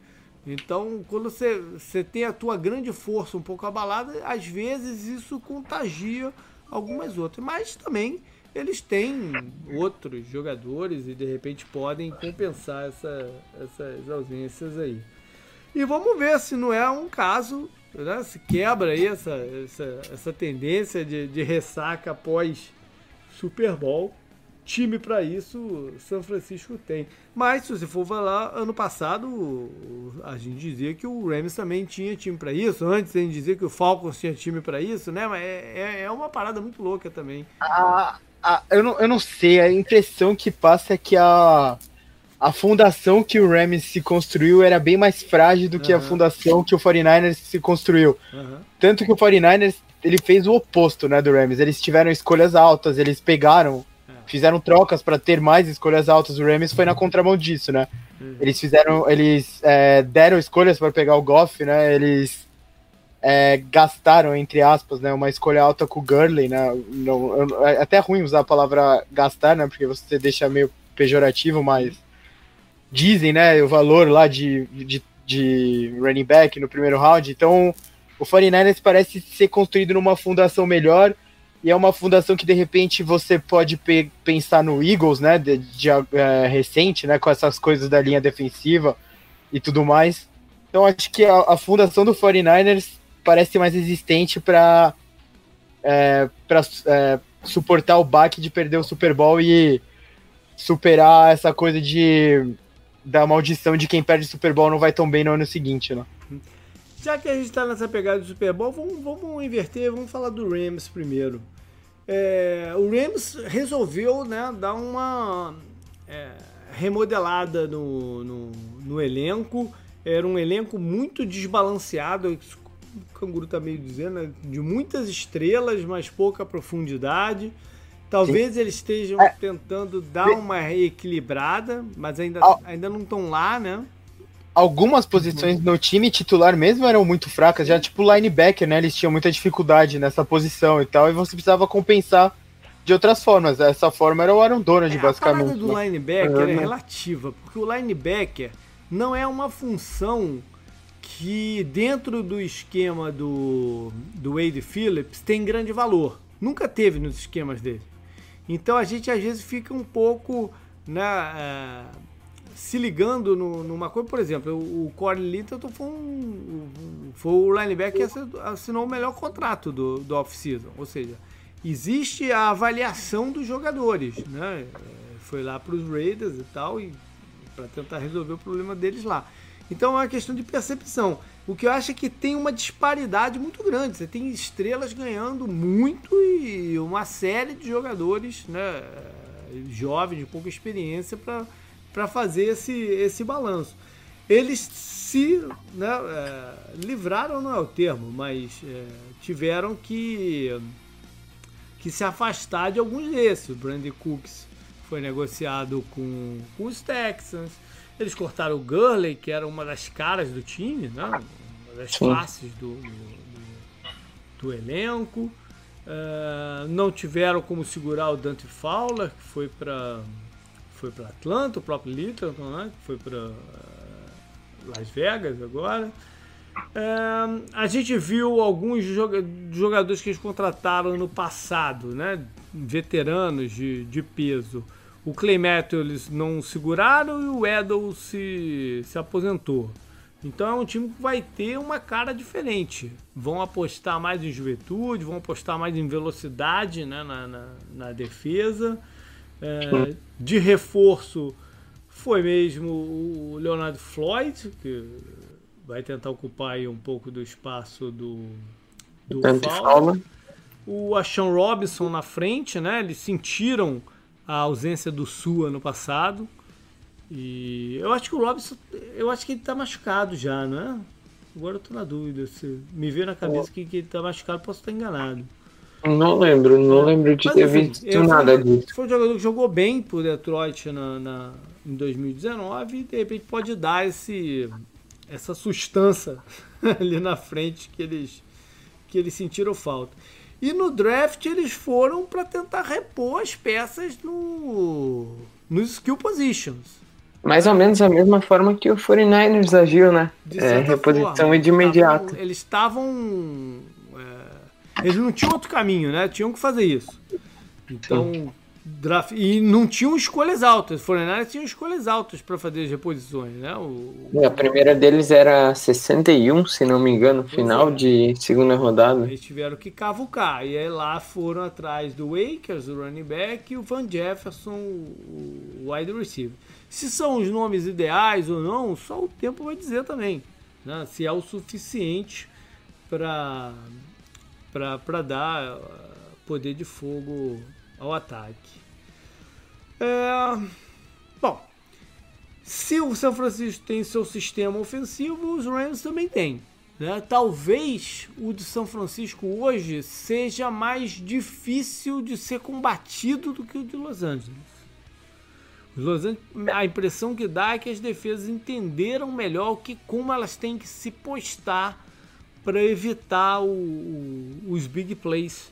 Então, quando você, você tem a tua grande força um pouco abalada, às vezes isso contagia algumas outras. Mas também eles têm outros jogadores e de repente podem compensar essa, essas ausências aí. E vamos ver se não é um caso, né, se quebra aí essa, essa, essa tendência de, de ressaca após Super Bowl. Time para isso, São Francisco tem. Mas se você for falar, ano passado a gente dizia que o Rams também tinha time para isso. Antes a gente dizia que o Falcons tinha time para isso, né? Mas é, é, é uma parada muito louca também. Ah, a, eu, não, eu não sei, a impressão que passa é que a, a fundação que o Rams se construiu era bem mais frágil do que uhum. a fundação que o 49ers se construiu. Uhum. Tanto que o 49ers ele fez o oposto né, do Rams. Eles tiveram escolhas altas, eles pegaram, é. fizeram trocas para ter mais escolhas altas. O Rams foi na contramão disso, né? Uhum. Eles fizeram, eles é, deram escolhas para pegar o Goff, né? Eles é, gastaram, entre aspas, né, uma escolha alta com o Gurley, né, não, é até ruim usar a palavra gastar, né, porque você deixa meio pejorativo, mas dizem, né, o valor lá de, de, de running back no primeiro round, então o 49ers parece ser construído numa fundação melhor, e é uma fundação que de repente você pode pe pensar no Eagles, né, de, de é, recente, né, com essas coisas da linha defensiva e tudo mais. Então acho que a, a fundação do 49ers parece mais resistente para é, para é, suportar o baque de perder o Super Bowl e superar essa coisa de da maldição de quem perde o Super Bowl não vai tão bem no ano seguinte, né? Já que a gente está nessa pegada do Super Bowl, vamos, vamos inverter, vamos falar do Rams primeiro. É, o Rams resolveu né, dar uma é, remodelada no, no, no, elenco. Era um elenco muito desbalanceado, o Canguru está meio dizendo, né, de muitas estrelas, mas pouca profundidade. Talvez Sim. eles estejam é. tentando dar uma reequilibrada, mas ainda, ainda não estão lá, né? algumas posições no time titular mesmo eram muito fracas, já tipo linebacker, né? Eles tinham muita dificuldade nessa posição e tal, e você precisava compensar de outras formas. Essa forma era o Aaron Donald, é, basicamente. A do né? linebacker uhum. é relativa, porque o linebacker não é uma função que dentro do esquema do, do Wade Phillips tem grande valor. Nunca teve nos esquemas dele. Então a gente às vezes fica um pouco né, uh, se ligando no, numa coisa, por exemplo, o Corey Littleton foi, um, foi o linebacker que assinou o melhor contrato do, do off-season. Ou seja, existe a avaliação dos jogadores, né? É, foi lá para os Raiders e tal, e para tentar resolver o problema deles lá. Então é uma questão de percepção. O que eu acho é que tem uma disparidade muito grande. Você tem estrelas ganhando muito e uma série de jogadores né, jovens, de pouca experiência, para fazer esse, esse balanço. Eles se né, é, livraram, não é o termo, mas é, tiveram que, que se afastar de alguns desses. O Brandy Cooks foi negociado com, com os Texans. Eles cortaram o Gurley, que era uma das caras do time, né? uma das faces do, do, do elenco. Uh, não tiveram como segurar o Dante Fowler, que foi para foi para Atlanta, o próprio Littleton, né, que foi para uh, Las Vegas agora. É, a gente viu alguns jogadores que eles contrataram no passado, né, veteranos de, de peso. O Clay Matthews eles não seguraram e o Edel se, se aposentou. Então é um time que vai ter uma cara diferente. Vão apostar mais em juventude, vão apostar mais em velocidade né, na, na, na defesa. É, de reforço foi mesmo o Leonardo Floyd, que vai tentar ocupar aí um pouco do espaço do, do Fowler. O Ashawn Robinson na frente, né? Eles sentiram a ausência do Sua no passado. E eu acho que o Robinson, eu acho que ele tá machucado já, não é? Agora eu tô na dúvida. Se me veio na cabeça que, que ele tá machucado, posso estar enganado. Não lembro, não lembro de Mas, ter enfim, visto nada foi, disso. Foi um jogador que jogou bem por Detroit na, na, em 2019 e de repente pode dar esse, essa sustância ali na frente que eles, que eles sentiram falta. E no draft eles foram para tentar repor as peças no, nos skill positions. Mais ou menos a mesma forma que o 49ers agiu, né? É, reposição forma, de imediato. Eles estavam eles não tinham outro caminho, né? Tinham que fazer isso. Então, draft, e não tinham escolhas altas. Fortnite tinham escolhas altas para fazer as reposições, né? O, a primeira deles era 61, se não me engano, final é. de segunda rodada. Eles tiveram que cavucar. E aí lá foram atrás do Wakers, o running back, e o Van Jefferson, o wide receiver. Se são os nomes ideais ou não, só o tempo vai dizer também. Né? Se é o suficiente para dar uh, poder de fogo ao ataque. É, bom, se o São Francisco tem seu sistema ofensivo, os Rams também têm. Né? Talvez o de São Francisco hoje seja mais difícil de ser combatido do que o de Los Angeles. Os Los Angeles a impressão que dá é que as defesas entenderam melhor que como elas têm que se postar para evitar o, o, os big plays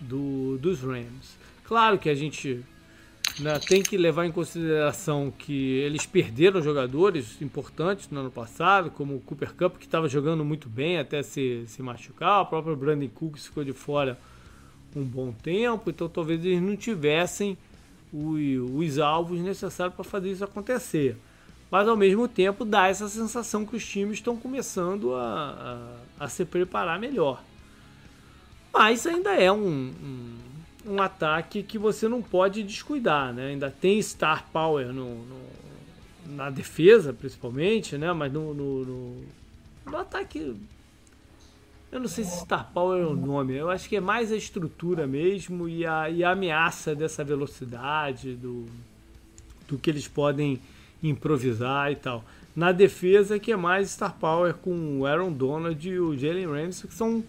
do, dos Rams. Claro que a gente né, tem que levar em consideração que eles perderam jogadores importantes no ano passado, como o Cooper Cup, que estava jogando muito bem até se, se machucar, o próprio Brandon Cooks ficou de fora um bom tempo, então talvez eles não tivessem os, os alvos necessários para fazer isso acontecer. Mas ao mesmo tempo dá essa sensação que os times estão começando a, a, a se preparar melhor. Mas ainda é um, um, ataque que você não pode descuidar, né? Ainda tem star power no, no na defesa, principalmente, né? Mas no, no, no, no ataque Eu não sei se Star Power é o nome, eu acho que é mais a estrutura mesmo e a, e a ameaça dessa velocidade, do, do que eles podem improvisar e tal. Na defesa, que é mais Star Power com o Aaron Donald e o Jalen Ramsey, que são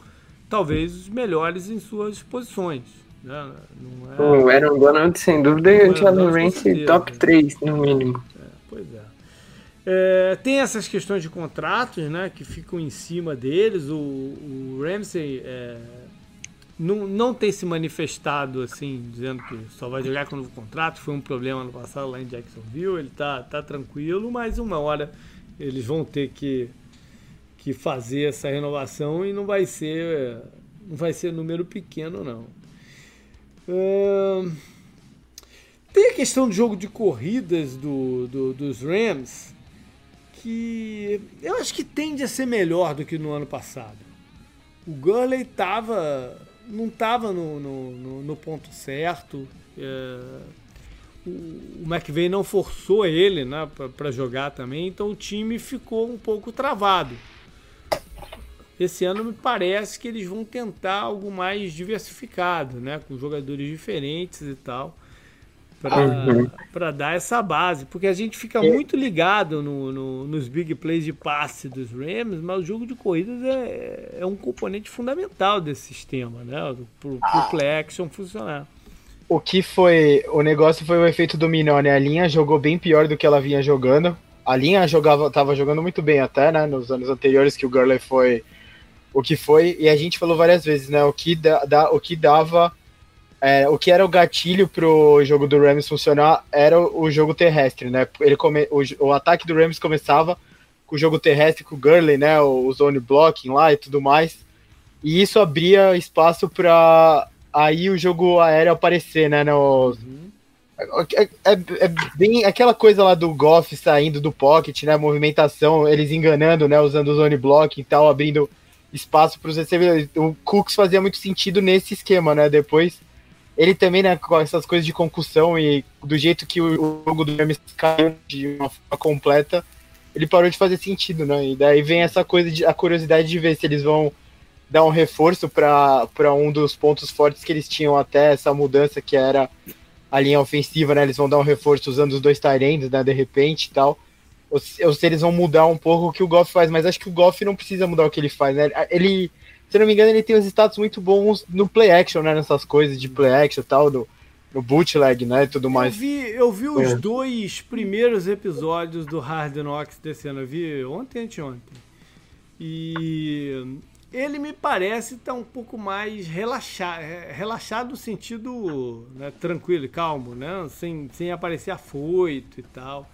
talvez os melhores em suas posições. Né? É... O Aaron Donald, sem dúvida, e o Jalen Ramsey top 3, no mínimo. É, pois é. é. Tem essas questões de contratos né, que ficam em cima deles. O, o Ramsey é, não, não tem se manifestado assim, dizendo que só vai jogar com o novo contrato. Foi um problema no passado lá em Jacksonville. Ele tá, tá tranquilo, mas uma hora eles vão ter que, que fazer essa renovação e não vai ser não vai ser número pequeno não. Tem a questão do jogo de corridas do, do, dos Rams que eu acho que tende a ser melhor do que no ano passado. O Gurley tava não estava no, no, no, ponto certo. É, o, McVeigh não forçou ele né, para jogar também, então o time ficou um pouco travado. Esse ano me parece que eles vão tentar algo mais diversificado, né, com jogadores diferentes e tal para uhum. dar essa base, porque a gente fica muito ligado no, no, nos big plays de passe dos Rams, mas o jogo de corridas é, é um componente fundamental desse sistema, né? Para o play action funcionar. O que foi. O negócio foi o efeito dominó, né? A linha jogou bem pior do que ela vinha jogando. A linha jogava, tava jogando muito bem até, né? Nos anos anteriores que o Gurley foi o que foi, e a gente falou várias vezes, né? O que, da, da o que dava é, o que era o gatilho pro jogo do Rams funcionar era o, jogo terrestre, né? Ele come, o, o, ataque do Rams começava com o jogo terrestre, com o Gurley, né? O, o zone blocking lá e tudo mais. E isso abria espaço para aí o jogo aéreo aparecer, né? No, é, é, é, bem aquela coisa lá do Goff saindo do pocket, né? Movimentação, eles enganando, né? Usando o zone blocking e tal, abrindo espaço para os recebedores. O Cooks fazia muito sentido nesse esquema, né? Depois ele também, né, com essas coisas de concussão e do jeito que o jogo do James caiu de uma forma completa, ele parou de fazer sentido, né? E daí vem essa coisa de a curiosidade de ver se eles vão dar um reforço para um dos pontos fortes que eles tinham até essa mudança que era a linha ofensiva, né? Eles vão dar um reforço usando os dois Tyrands, né? De repente e tal. Ou se, ou se eles vão mudar um pouco o que o Goff faz, mas acho que o Goff não precisa mudar o que ele faz, né? Ele se não me engano, ele tem uns status muito bons no play action, né? Nessas coisas de play action e tal, no, no bootleg, né? E tudo mais. Eu vi, eu vi os é. dois primeiros episódios do Hard Knocks desse ano. Eu vi ontem anteontem. E ele me parece estar tá um pouco mais relaxado, relaxado no sentido né, tranquilo e calmo, né? Sem, sem aparecer afoito e tal.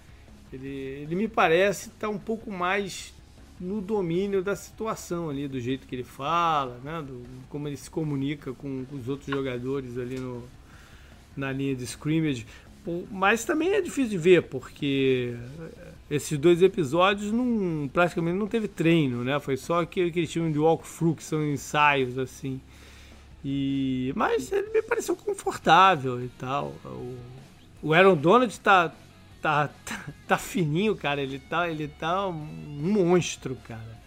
Ele, ele me parece estar tá um pouco mais no domínio da situação ali, do jeito que ele fala, né? Do, como ele se comunica com, com os outros jogadores ali no, na linha de scrimmage. Mas também é difícil de ver, porque esses dois episódios não, praticamente não teve treino, né? Foi só aquele que eles chamam de walkthrough, que são ensaios, assim. E, mas ele me pareceu confortável e tal. O, o Aaron Donald tá, tá, tá, tá, fininho, cara. Ele tá, ele tá um monstro, cara.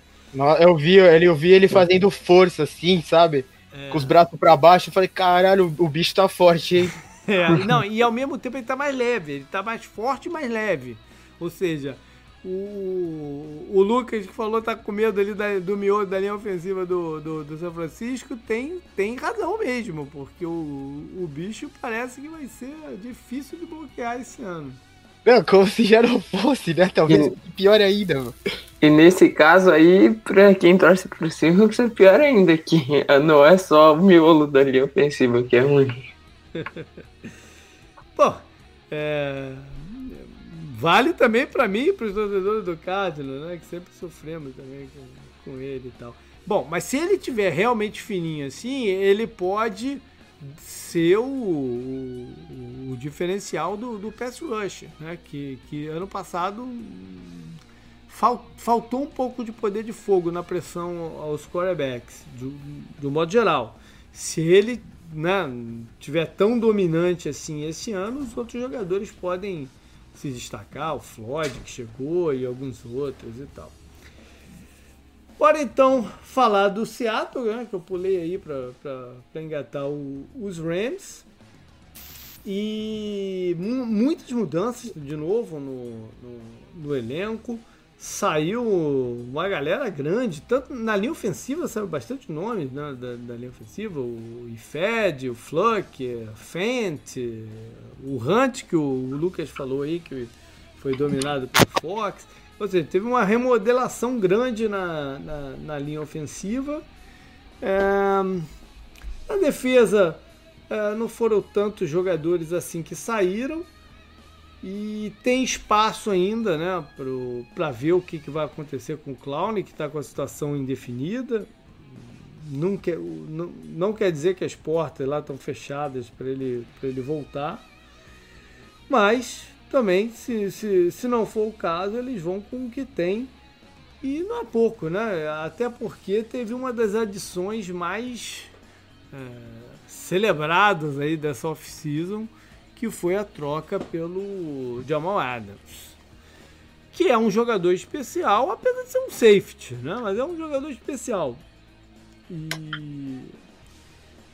Eu vi, ele, eu vi ele fazendo força, assim, sabe? É. Com os braços para baixo. Eu falei, caralho, o, o bicho tá forte, hein? É, não, e ao mesmo tempo ele tá mais leve. Ele tá mais forte e mais leve. Ou seja, o, o Lucas que falou tá com medo ali da, do miolo da linha ofensiva do, do, do, São Francisco tem, tem razão mesmo, porque o, o bicho parece que vai ser difícil de bloquear esse ano. Não, como se já não fosse, né? Talvez e, pior ainda, mano. E nesse caso aí, pra quem torce pro Seahawks, é pior ainda, que não é só o miolo da linha ofensiva que é ruim. Pô, é... vale também pra mim e pros torcedores do Cardinals, né? Que sempre sofremos também com, com ele e tal. Bom, mas se ele tiver realmente fininho assim, ele pode ser o, o, o diferencial do, do pass rush, né? Que, que ano passado fal, faltou um pouco de poder de fogo na pressão aos quarterbacks, do, do modo geral. Se ele né, tiver tão dominante assim esse ano, os outros jogadores podem se destacar, o Floyd que chegou e alguns outros e tal. Bora então falar do Seattle, né, que eu pulei aí para engatar o, os Rams. E muitas mudanças de novo no, no, no, elenco. Saiu uma galera grande, tanto na linha ofensiva saiu bastante nomes né, da, da, linha ofensiva, o Ifed, o Fluck, Fent, o Hunt, que o, o Lucas falou aí, que foi dominado pelo Fox. Ou seja, teve uma remodelação grande na, na, na linha ofensiva. É, na defesa, é, não foram tantos jogadores assim que saíram. E tem espaço ainda né, para ver o que, que vai acontecer com o Clown, que está com a situação indefinida. Não quer, não, não quer dizer que as portas lá estão fechadas para ele, ele voltar. Mas também, se, se, se não for o caso, eles vão com o que tem. E não é pouco, né? Até porque teve uma das adições mais é, celebradas aí dessa off-season, que foi a troca pelo Jamal Adams. Que é um jogador especial, apesar de ser um safety, né? Mas é um jogador especial. E,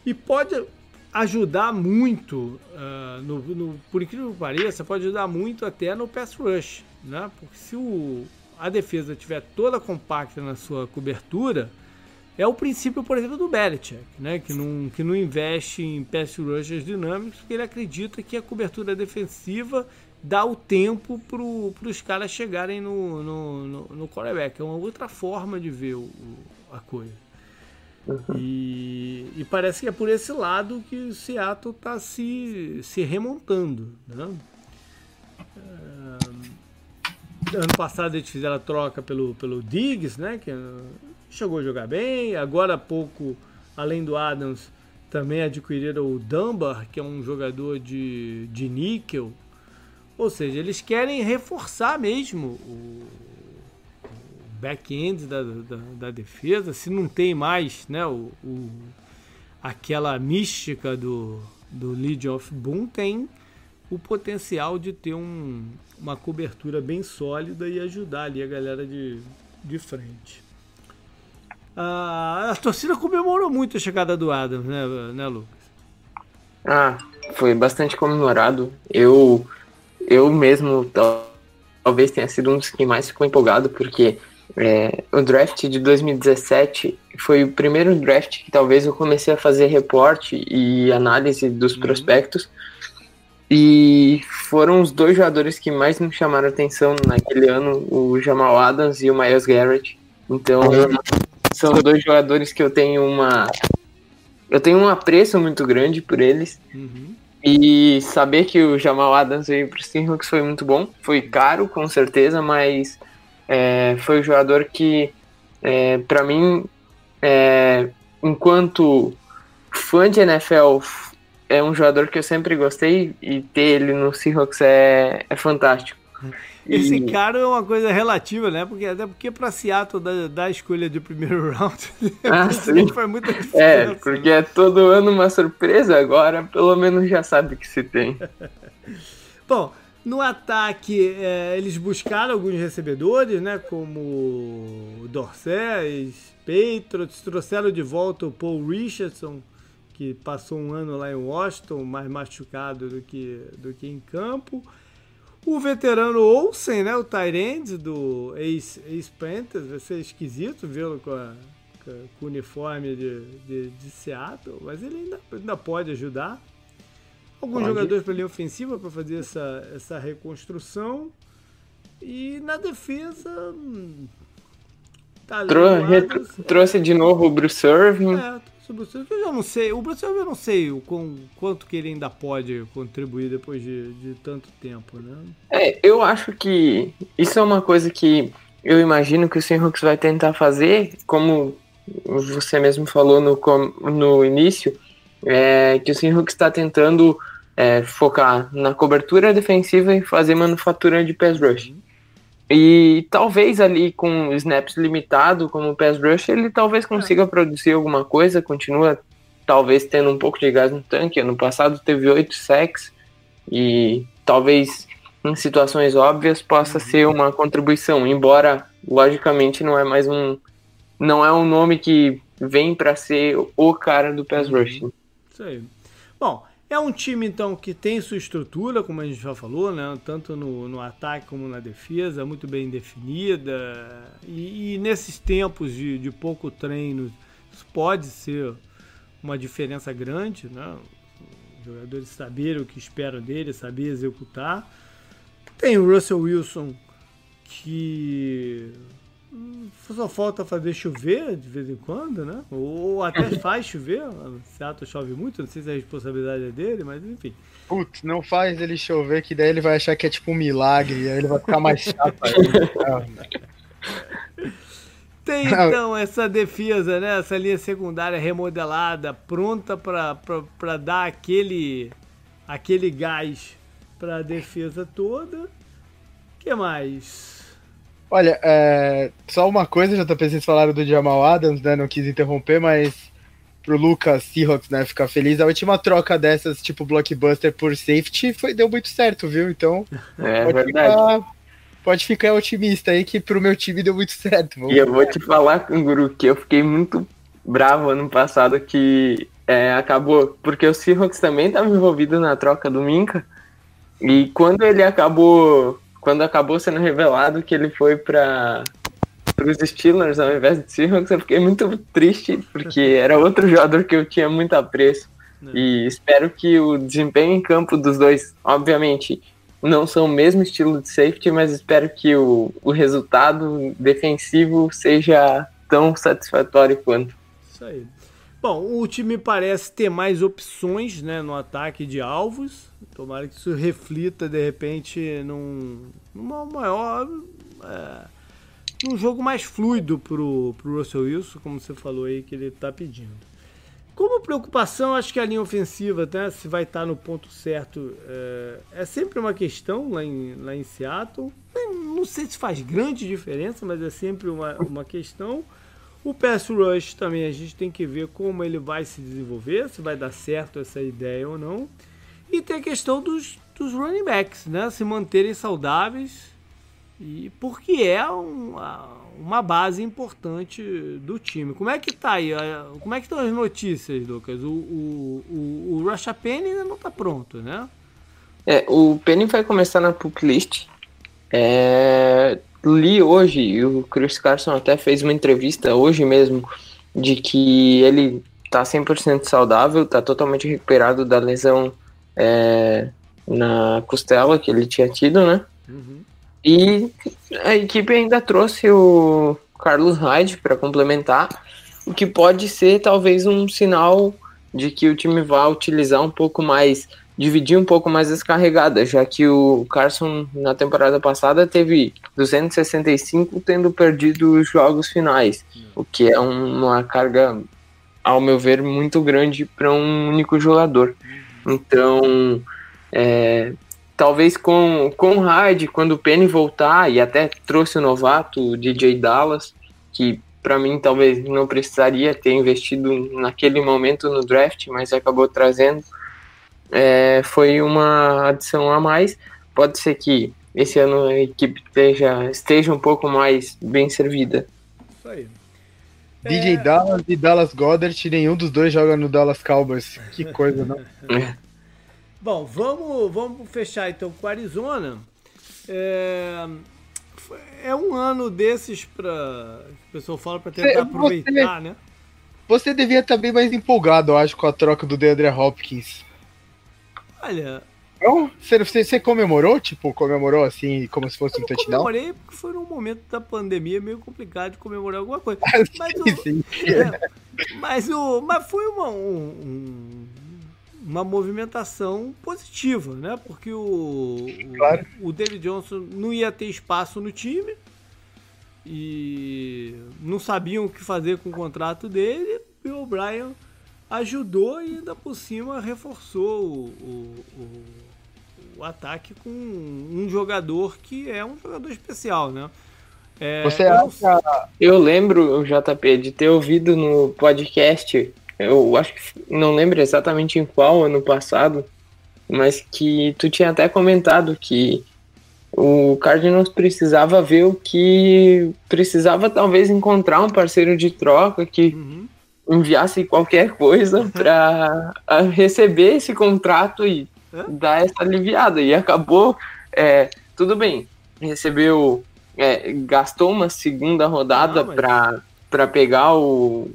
e pode, ajudar muito, uh, no, no, por incrível que pareça, pode ajudar muito até no pass rush, né? Porque se o, a defesa estiver toda compacta na sua cobertura, é o princípio, por exemplo, do Belichick, né? Que não, que não investe em pass rushers dinâmicos, porque ele acredita que a cobertura defensiva dá o tempo para os caras chegarem no, no, no, no. É uma outra forma de ver o, a coisa. Uhum. E, e, parece que é por esse lado que o Seattle está se, se remontando. Né? É, ano passado eles fizeram a troca pelo, pelo Diggs, né? que chegou a jogar bem. Agora há pouco, além do Adams, também adquiriram o Dunbar, que é um jogador de, de níquel. Ou seja, eles querem reforçar mesmo o, back-end da, da, da, defesa, se não tem mais né, o, o, aquela mística do, do Legion of Boom, tem o potencial de ter um, uma cobertura bem sólida e ajudar ali a galera de, de frente. a torcida comemorou muito a chegada do Adams, né, né Lucas? Ah, foi bastante comemorado. Eu, eu mesmo talvez tenha sido um dos que mais ficou empolgado, porque é, o draft de 2017 foi o primeiro draft que talvez eu comecei a fazer reporte e análise dos uhum. prospectos. E foram os dois jogadores que mais me chamaram atenção naquele ano, o Jamal Adams e o Miles Garrett. Então, são dois jogadores que eu tenho uma eu tenho um apreço muito grande por eles. Uhum. E saber que o Jamal Adams veio para o Seahawks foi muito bom. Foi caro, com certeza, mas é, foi o jogador que, é, para mim, é, enquanto fã de NFL, é um jogador que eu sempre gostei e ter ele no Seahawks é, é fantástico. Esse e... cara é uma coisa relativa, né? Porque, até porque para Seattle da, da escolha de primeiro round ah, foi muito difícil. É, porque é todo ano uma surpresa, agora pelo menos já sabe que se tem. Bom, no ataque, é, eles buscaram alguns recebedores, né? Como Dorsés, Patriots, trouxeram de volta o Paul Richardson, que passou um ano lá em Washington, mais machucado do que, do que em campo. O veterano Olsen, né? O Tyrande do ex-Panthers, vai ser esquisito vê-lo com, com, o uniforme de, de, de Seattle, mas ele ainda, ainda pode ajudar. Alguns Pode. jogadores para linha ofensiva para fazer essa, essa reconstrução. E na defesa. Tá Trou trouxe de novo o Bruce Irving. É, o Bruce Irving. Eu já não sei. O Bruce Irving eu não sei o com, quanto que ele ainda pode contribuir depois de, de tanto tempo, né? É, eu acho que isso é uma coisa que eu imagino que o Seahawks vai tentar fazer, como você mesmo falou no, no início, é, que o Seahawks está tentando é, focar na cobertura defensiva e fazer manufatura de pass rush. E talvez ali com snaps limitado como pass rush, ele talvez consiga produzir alguma coisa, continua talvez tendo um pouco de gás no tanque. Ano passado teve oito sacks e talvez em situações óbvias possa ser uma contribuição, embora logicamente não é mais um não é um nome que vem para ser o cara do pass rush. Isso aí. Bom, é um time, então, que tem sua estrutura, como a gente já falou, né? tanto no, no ataque como na defesa, muito bem definida. E, e nesses tempos de, de, pouco treino, isso pode ser uma diferença grande. Né? Os jogadores saberem o que esperam dele, saber executar. Tem o Russell Wilson, que só falta fazer chover de vez em quando, né? Ou até faz chover. Seattle chove muito, não sei se a responsabilidade é dele, mas enfim. Putz, não faz ele chover, que daí ele vai achar que é tipo um milagre, aí ele vai ficar mais chato ainda. Tem então essa defesa, né? Essa linha secundária remodelada, pronta para dar aquele, aquele gás para a defesa toda. O que mais? Olha, é, só uma coisa, já vocês falaram do Jamal Adams, né? Não quis interromper, mas pro Lucas Seahawks, né, ficar feliz, a última troca dessas, tipo blockbuster por safety, foi, deu muito certo, viu? Então, é, pode, verdade. Ficar, pode ficar otimista aí que pro meu time deu muito certo. Vamos e eu vou te falar, Canguru, que eu fiquei muito bravo ano passado que é, acabou, porque o Seahawks também estava envolvido na troca do Minka, e quando ele acabou quando acabou sendo revelado que ele foi para os Steelers ao invés de Seahawks, eu fiquei muito triste, porque era outro jogador que eu tinha muito apreço. É. E espero que o desempenho em campo dos dois, obviamente, não são o mesmo estilo de safety, mas espero que o, o resultado defensivo seja tão satisfatório quanto. Isso aí. Bom, o time parece ter mais opções né, no ataque de alvos. Tomara que isso reflita de repente num, numa maior. É, num jogo mais fluido pro, pro Russell Wilson, como você falou aí que ele está pedindo. Como preocupação, acho que a linha ofensiva, né, se vai estar tá no ponto certo, é, é, sempre uma questão lá em, lá em Seattle. Não sei se faz grande diferença, mas é sempre uma, uma questão. O pass rush também a gente tem que ver como ele vai se desenvolver, se vai dar certo essa ideia ou não. E tem a questão dos, dos running backs, né? Se manterem saudáveis. E porque é uma, uma base importante do time. Como é que tá aí? Como é que estão as notícias, Lucas? O, o, o, o Rusha Penny ainda não está pronto, né? É, o Penny vai começar na pup list. É, li hoje, e o Chris Carson até fez uma entrevista hoje mesmo, de que ele tá 100% saudável, tá totalmente recuperado da lesão é, na costela que ele tinha tido, né? Uhum. E a equipe ainda trouxe o Carlos Hyde para complementar, o que pode ser talvez um sinal de que o time vai utilizar um pouco mais dividir um pouco mais as carregadas, já que o Carson na temporada passada teve 265 tendo perdido os jogos finais, o que é uma carga, ao meu ver, muito grande para um único jogador. Então, é, talvez com, com o Hyde, quando o Penny voltar, e até trouxe o novato, o DJ Dallas, que para mim talvez não precisaria ter investido naquele momento no draft, mas acabou trazendo é, foi uma adição a mais. Pode ser que esse ano a equipe esteja, esteja um pouco mais bem servida. Isso aí. DJ é... Dallas e Dallas Goddard, nenhum dos dois joga no Dallas Cowboys. Que coisa, não? É. Bom, vamos, vamos fechar então com o Arizona. É, é um ano desses para o pessoal fala para tentar você, aproveitar, né? Você devia estar bem mais empolgado, eu acho, com a troca do DeAndre Hopkins. Olha. Então, você, você, comemorou? Tipo, comemorou assim, como se fosse um touchdown? Eu comemorei porque foi num momento da pandemia meio complicado de comemorar alguma coisa. Mas, sim, o, sim. É, mas, o, mas foi uma, um, uma movimentação positiva, né? Porque o, claro. o, o David Johnson não ia ter espaço no time e não sabiam o que fazer com o contrato dele. E o Brian ajudou e ainda por cima reforçou o, o, o, o ataque com um jogador que é um jogador especial, né? É, Você eu, acha... eu lembro, JP, de ter ouvido no podcast, eu acho que não lembro exatamente em qual ano passado, mas que tu tinha até comentado que o Cardinals precisava ver o que precisava talvez encontrar um parceiro de troca que uhum. enviasse qualquer coisa para receber esse contrato e dar essa aliviada e acabou é, tudo bem recebeu é, gastou uma segunda rodada mas... para pegar o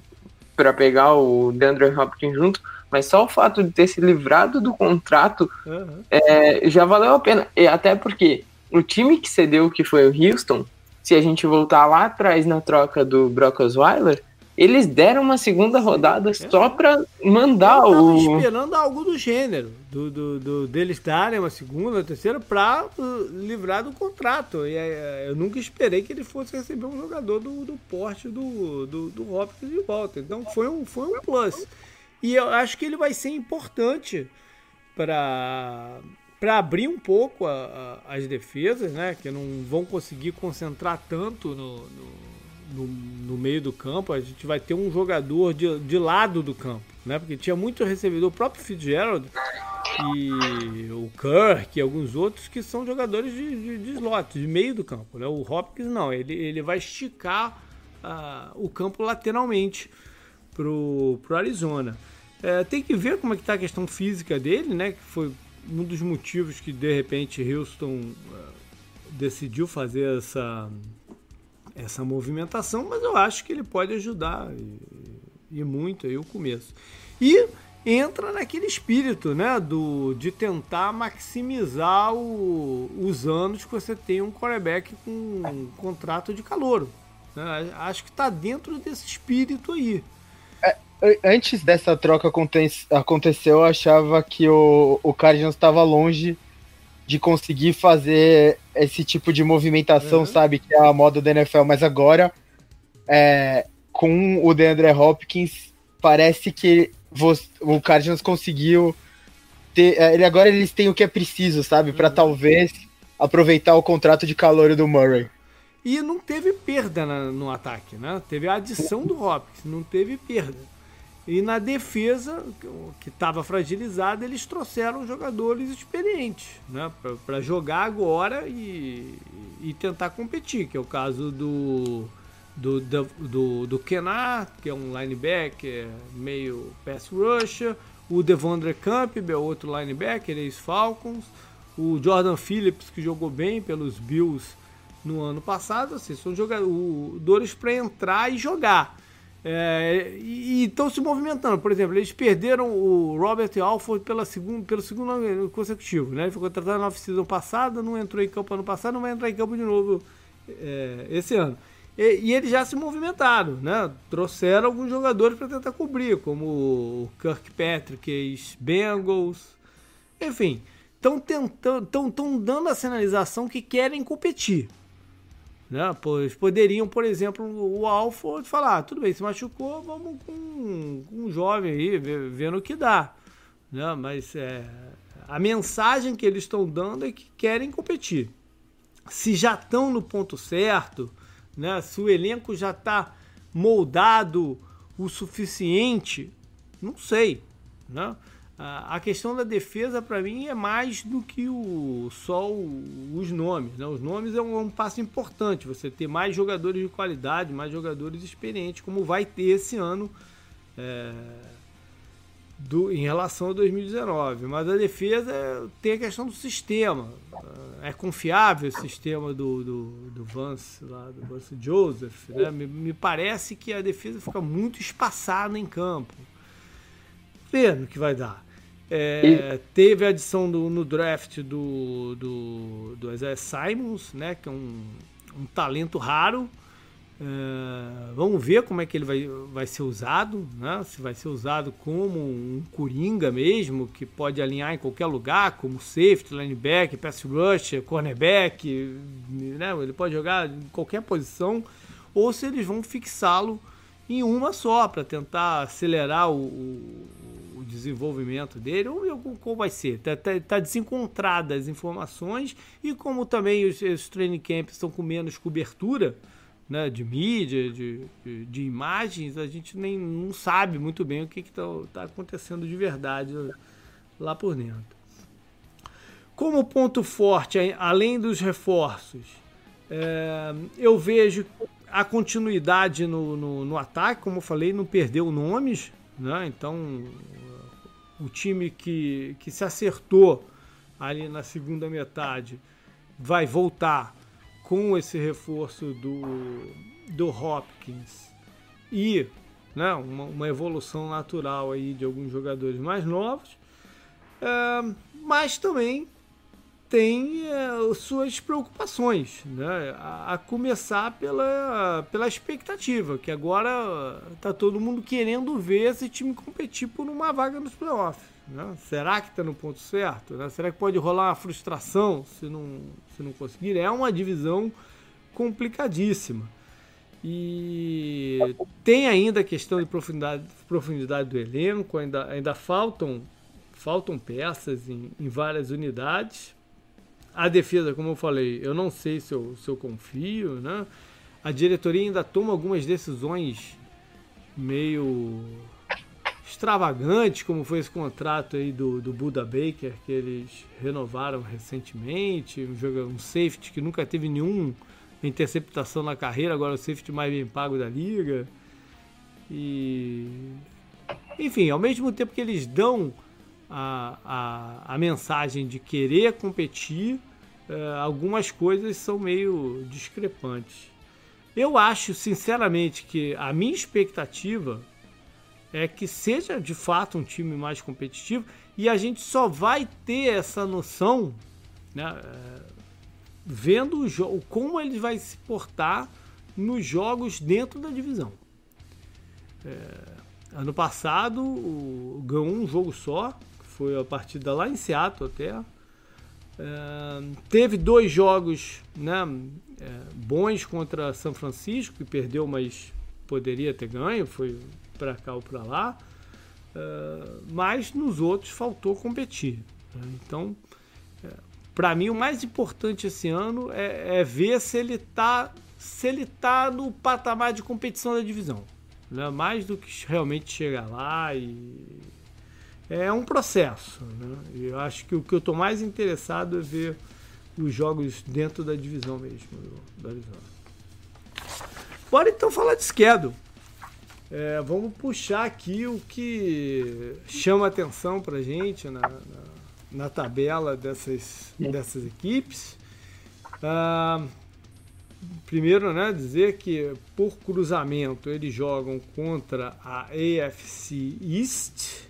para pegar o DeAndre Hopkins junto mas só o fato de ter se livrado do contrato uhum. é, já valeu a pena. E até porque o time que cedeu, que foi o Houston, se a gente voltar lá atrás na troca do Brock Osweiler, eles deram uma segunda rodada só para mandar eu o. esperando algo do gênero, do, do, do, deles darem uma segunda, terceira, para uh, livrar do contrato. E uh, eu nunca esperei que ele fosse receber um jogador do, do porte do, do, do Hopkins de volta. Então foi um, foi um plus. E eu acho que ele vai ser importante para para abrir um pouco a, a, as defesas, né? Que não vão conseguir concentrar tanto no, no, no, no, meio do campo. A gente vai ter um jogador de, de lado do campo, né? Porque tinha muito recebedor, o próprio Fitzgerald e o Kirk e alguns outros que são jogadores de, de, de slot, de meio do campo, né? O Hopkins não, ele, ele vai esticar uh, o campo lateralmente pro, pro Arizona. É, tem que ver como é que tá a questão física dele, né? Que foi um dos motivos que de repente Houston uh, decidiu fazer essa essa movimentação, mas eu acho que ele pode ajudar e, e muito aí o começo. E entra naquele espírito, né, do de tentar maximizar o, os anos que você tem um quarterback com um contrato de calor. Né? Acho que está dentro desse espírito aí antes dessa troca acontecer, eu achava que o, o Cardinals estava longe de conseguir fazer esse tipo de movimentação, uhum. sabe? Que é a moda da NFL. Mas agora, é, com o DeAndre Hopkins, parece que o Cardinals conseguiu ter. É, ele, agora eles têm o que é preciso, sabe? Para uhum. talvez aproveitar o contrato de calor do Murray. E não teve perda na, no ataque, né? Teve a adição do Hopkins, não teve perda. E na defesa, que estava fragilizada, eles trouxeram jogadores experientes né, para jogar agora e, e, tentar competir, que é o caso do, do, do, do Kenar, que é um linebacker meio pass rusher, o Devondre Campbell, outro linebacker, ex-Falcons, o Jordan Phillips, que jogou bem pelos Bills no ano passado, assim, são jogadores para entrar e jogar. É, e estão se movimentando. Por exemplo, eles perderam o Robert Alford pela segundo, pelo segundo ano consecutivo. Né? Ele foi contratado na off-season passada, não entrou em campo ano passado, não vai entrar em campo de novo é, esse ano. E, e, eles já se movimentaram, né? trouxeram alguns jogadores para tentar cobrir, como o Kirkpatrick, ex-Bengals, enfim. Estão tentando, estão dando a sinalização que querem competir. Né? Pois poderiam, por exemplo, o Alford falar: ah, tudo bem, se machucou, vamos com, com um jovem aí, vendo o que dá. Né? Mas é, a mensagem que eles estão dando é que querem competir. Se já estão no ponto certo, né? se o elenco já está moldado o suficiente, não sei. Né? A questão da defesa para mim é mais do que o só o, os nomes. Né? Os nomes é um, é um, passo importante. Você ter mais jogadores de qualidade, mais jogadores experientes, como vai ter esse ano é, do, em relação a 2019. Mas a defesa tem a questão do sistema. É confiável o sistema do, do, do Vance, lá, do Vance Joseph. Né? Me, me parece que a defesa fica muito espaçada em campo. Vendo o que vai dar. É. Teve a adição do, no draft do, do, do Isaiah Simons, né, que é um, um talento raro. É, vamos ver como é que ele vai, vai ser usado, né? se vai ser usado como um coringa mesmo, que pode alinhar em qualquer lugar, como safety, linebacker, pass rusher, cornerback, né? ele pode jogar em qualquer posição, ou se eles vão fixá-lo em uma só, para tentar acelerar o, o desenvolvimento dele, ou como vai ser. Está tá, tá desencontrada as informações e como também os, os training camps estão com menos cobertura né, de mídia, de, de, de, imagens, a gente nem não sabe muito bem o que está tá acontecendo de verdade lá por dentro. Como ponto forte, além dos reforços, é, eu vejo a continuidade no, no, no, ataque, como eu falei, não perdeu nomes, né? Então o time que, que se acertou ali na segunda metade vai voltar com esse reforço do, do Hopkins. E né, uma, uma evolução natural aí de alguns jogadores mais novos, é, mas também tem é, suas preocupações, né? A, a, começar pela, pela expectativa, que agora está todo mundo querendo ver esse time competir por uma vaga nos playoffs. Né? Será que está no ponto certo? Né? Será que pode rolar uma frustração se não, se não conseguir? É uma divisão complicadíssima. E tem ainda a questão de profundidade, profundidade do elenco, ainda, ainda faltam, faltam peças em, em várias unidades. A defesa, como eu falei, eu não sei se eu, se eu confio, né? A diretoria ainda toma algumas decisões meio extravagantes, como foi esse contrato aí do, do Buda Baker, que eles renovaram recentemente, um, jogo, um safety que nunca teve nenhum interceptação na carreira, agora o safety mais bem pago da liga. E enfim, ao mesmo tempo que eles dão a, a, a mensagem de querer competir, uh, algumas coisas são meio discrepantes. Eu acho, sinceramente, que a minha expectativa é que seja de fato um time mais competitivo e a gente só vai ter essa noção né, uh, vendo o jogo, como ele vai se portar nos jogos dentro da divisão. É, ano passado o, ganhou um jogo só, foi a partida lá em Seattle até. É, teve dois jogos né, é, bons contra São Francisco, que perdeu, mas poderia ter ganho, foi para cá ou para lá. É, mas nos outros faltou competir. Né? Então, é, para mim o mais importante esse ano é, é, ver se ele tá se ele tá no patamar de competição da divisão, né? Mais do que realmente chegar lá e é um processo, né? Eu acho que o que eu tô mais interessado é ver os jogos dentro da divisão mesmo do, Arizona. Bora então falar de schedule. É, vamos puxar aqui o que chama atenção pra gente na, na na tabela dessas, dessas equipes. Ah, primeiro, né, dizer que por cruzamento eles jogam contra a AFC East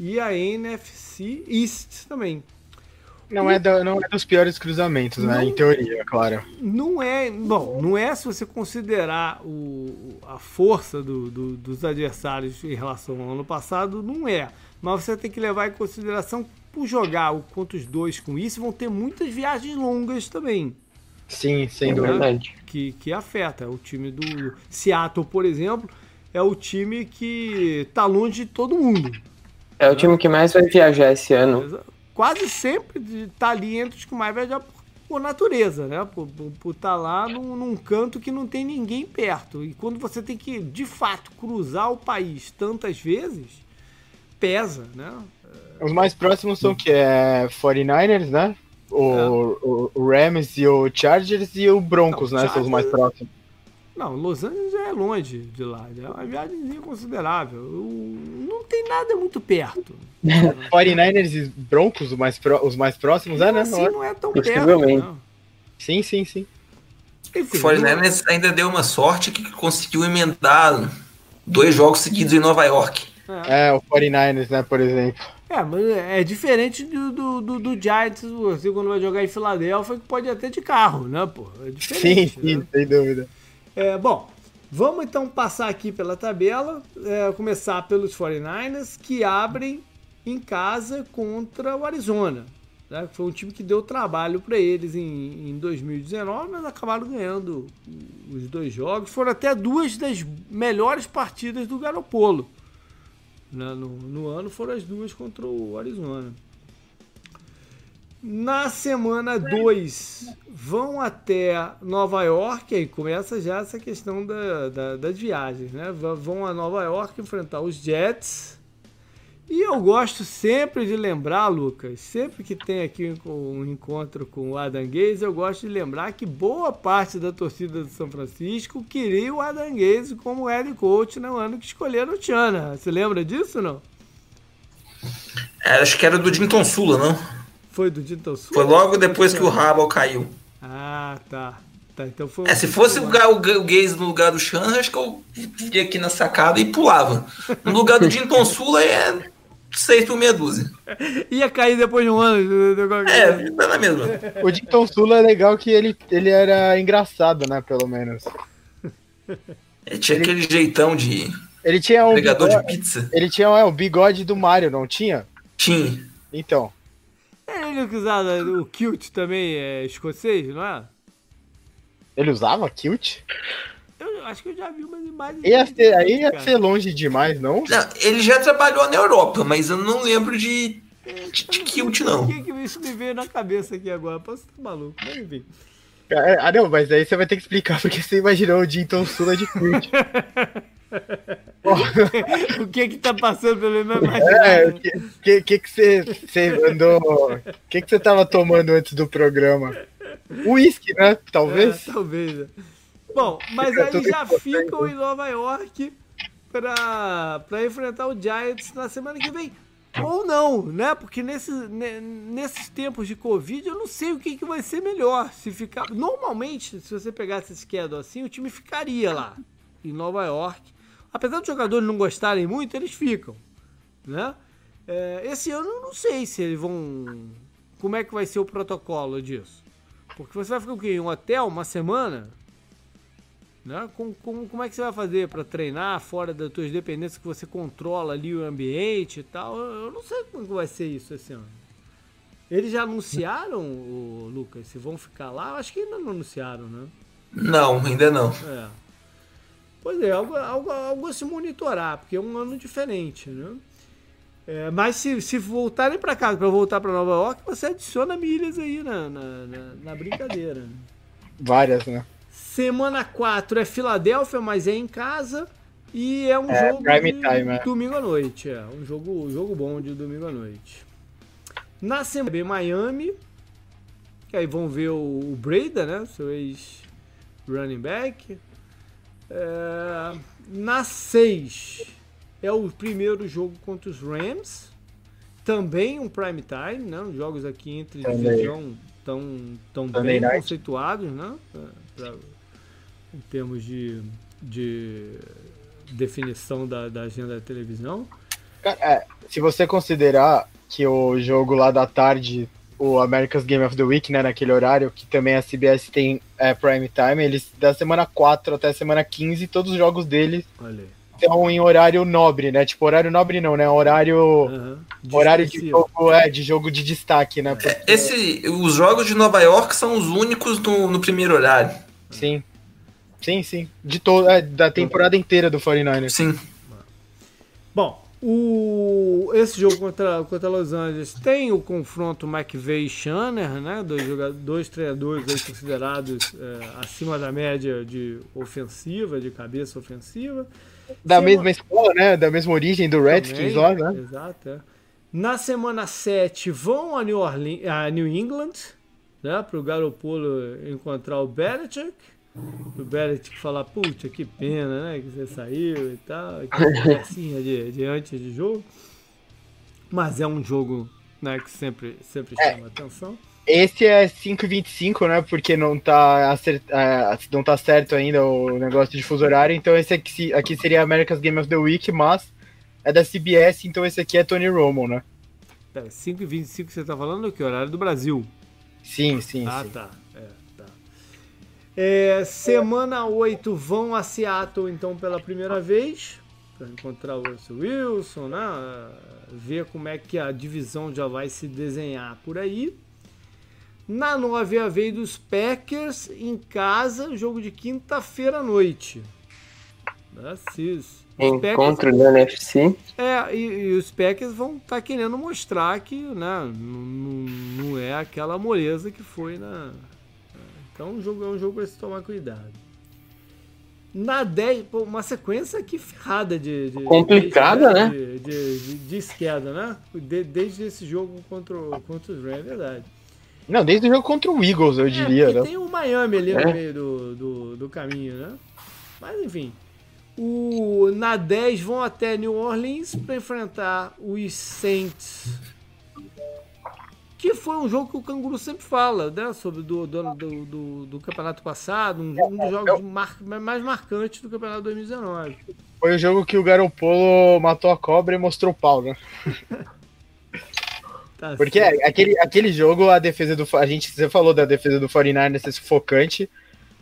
e a NFC East também. Não é, do, não é dos piores cruzamentos, né? Não, em teoria, claro. Não é. Bom, não é se você considerar o, a força do, do, dos adversários em relação ao ano passado, não é. Mas você tem que levar em consideração por jogar o contra os dois com isso, vão ter muitas viagens longas também. Sim, sem dúvida. Que, que afeta. O time do Seattle, por exemplo, é o time que tá longe de todo mundo. É o time que mais vai viajar esse ano. Quase sempre tá ali entre os que mais vai viajar por, por natureza, né? Por estar tá lá num, num canto que não tem ninguém perto. E quando você tem que, de fato, cruzar o país tantas vezes, pesa, né? Os mais próximos são que é 49ers, né? O, é. o, o, Rams e o Chargers e o Broncos, não, né? Chargers... São os mais próximos. Não, Los Angeles já é longe de lá, é uma viagem considerável. Não tem nada muito perto. 49ers e Broncos, os mais, pró os mais próximos, é, né? Assim, não é tão perto. Não. Sim, sim, sim. Enfim, o 49ers ainda deu uma sorte que conseguiu emendar dois jogos seguidos em Nova York. É, é o 49ers, né, por exemplo. É, mas é diferente do, do, do, do Giants, você quando vai jogar em Filadélfia, que pode até de carro, né, pô? É diferente. Sim, sim, né? sem dúvida. É, bom, vamos então passar aqui pela tabela, é, começar pelos 49ers, que abrem em casa contra o Arizona. Né? Foi um time que deu trabalho para eles em, em 2019, mas acabaram ganhando os dois jogos. Foram até duas das melhores partidas do Garopolo né, no, no ano foram as duas contra o Arizona. Na semana 2 vão até Nova York, aí começa já essa questão da, da, das viagens, né? Vão a Nova York enfrentar os Jets E eu gosto sempre de lembrar, Lucas, sempre que tem aqui um encontro com o Adam Gaze, eu gosto de lembrar que boa parte da torcida do São Francisco queria o Adam Gaze como head coach no ano que escolheram o Tiana. Você lembra disso não? É, acho que era do Dinton Sula, não? Foi do Dinton Sula? Foi logo depois que o Rabal caiu. Ah, tá. tá então foi é, se fosse o, o, o Gaze no lugar do Chan, acho que eu ia aqui na sacada e pulava. No lugar do Dinton Sula é 6 por meia dúzia. Ia cair depois de um ano. É, tá na mesma. O Dinton Sula é legal que ele, ele era engraçado, né? Pelo menos. Ele tinha ele, aquele jeitão de. Ele tinha um. Bigode, de pizza. Ele tinha é, o bigode do Mario, não tinha? Tinha. Então. É ele que usava o kilt também é escocês, não é? Ele usava kilt? Eu acho que eu já vi umas imagens. Ia ser, aí ia ser longe demais, não? não? Ele já trabalhou na Europa, mas eu não lembro de, de, de kilt, não. O que, isso me veio na cabeça aqui agora? Posso estar maluco, mas enfim. É, ah, não, mas aí você vai ter que explicar porque você imaginou o Dinton Sula de kilt. o que que tá passando pelo meu imaginário? É, o que, que, você, você andou. O que, que você tava tomando antes do programa? Uísque, né? Talvez? É, talvez. Bom, mas aí já ficam em Nova York para enfrentar o Giants na semana que vem. Ou não, né? Porque nesse, nesses tempos de Covid eu não sei o que, que vai ser melhor. Se ficar. Normalmente, se você pegasse esse schedule assim, o time ficaria lá, em Nova York. Apesar dos jogadores não gostarem muito, eles ficam. Né? É, esse ano eu não sei se eles vão. Como é que vai ser o protocolo disso? Porque você vai ficar o quê? Em um hotel, uma semana? Né? Como, como, como é que você vai fazer para treinar fora das suas dependências que você controla ali o ambiente e tal? Eu não sei como vai ser isso esse ano. Eles já anunciaram, o Lucas, se vão ficar lá? Acho que ainda não anunciaram, né? Não, ainda não. É. Pois é, algo, algo, algo a se monitorar, porque é um ano diferente, né? É, mas se, se voltarem para casa, para voltar para Nova York, você adiciona milhas aí na, na, na, na brincadeira. Várias, né? Semana 4 é Filadélfia, mas é em casa. E é um é, jogo de time, é. domingo à noite. É um jogo, jogo bom de domingo à noite. Na semana B, Miami. Que aí vão ver o, o Breda, né? Seu ex-running back. É, na 6 é o primeiro jogo contra os Rams. Também um prime time, né? Os jogos aqui entre divisão tão, tão bem night. conceituados, né? Pra, em termos de, de definição da, da agenda da televisão. É, se você considerar que o jogo lá da tarde, o America's Game of the Week, né, naquele horário, que também a CBS tem é, prime time, eles da semana 4 até a semana 15, todos os jogos deles estão em horário nobre, né? Tipo, horário nobre não, né? Horário. Uhum. Horário de jogo, é, de jogo de destaque, né? Porque... Esse, os jogos de Nova York são os únicos no, no primeiro horário. Sim. Sim, sim. De toda é, da temporada inteira do 49ers. Sim. Bom, o, esse jogo contra, contra Los Angeles tem o confronto McVeigh e Shanner, né? Dois, dois treinadores considerados é, acima da média de ofensiva, de cabeça ofensiva. Da mesma escola, né? Da mesma origem do Redskins lá, né? Exato. É. Na semana 7 vão a New, Orleans, a New England, né? Para o Garoppolo encontrar o Belichick o Belichick falar, puta, que pena, né? Que você saiu e tal. Aquela de, de antes de jogo. Mas é um jogo né, que sempre, sempre é. chama é, atenção. Esse é 5,25, né? Porque não tá, acert... É, não tá certo ainda o negócio de fuso horário. Então esse aqui, aqui seria America's Game of the Week, mas é da CBS, então esse aqui é Tony Romo, né? Pera, 5,25 você tá falando que horário do Brasil? Sim, sim. Ah, sim. tá. É, semana 8 vão a Seattle então pela primeira vez para encontrar o Russell Wilson, né? ver como é que a divisão já vai se desenhar por aí. Na 9 a vez dos Packers em casa, jogo de quinta-feira à noite. Né? Encontro da NFC. É, e, e, os Packers vão estar tá querendo mostrar que né, não é aquela moleza que foi na, então, um jogo é um jogo para se tomar cuidado. Na 10, pô, uma sequência que ferrada de. de Complicada, de, né? De, de, esquerda, né? De- desde esse jogo contra, o- contra os Rams, é verdade. Não, desde o jogo contra o Eagles, eu É, diria, né? tem o Miami ali no É. meio do, do, do caminho, né? Mas enfim. O, na 10 vão até New Orleans para enfrentar os Saints. Que foi um jogo que o Canguru sempre fala, né? Sobre do, do, do, do- do campeonato passado, um, um dos jogos mar- mais marcantes do campeonato 2019. Foi o jogo que o Garoppolo matou a cobra e mostrou o pau, né? Tá Porque certo. é, aquele, aquele jogo, a defesa do. A gente você falou da defesa do 49 ser sufocante.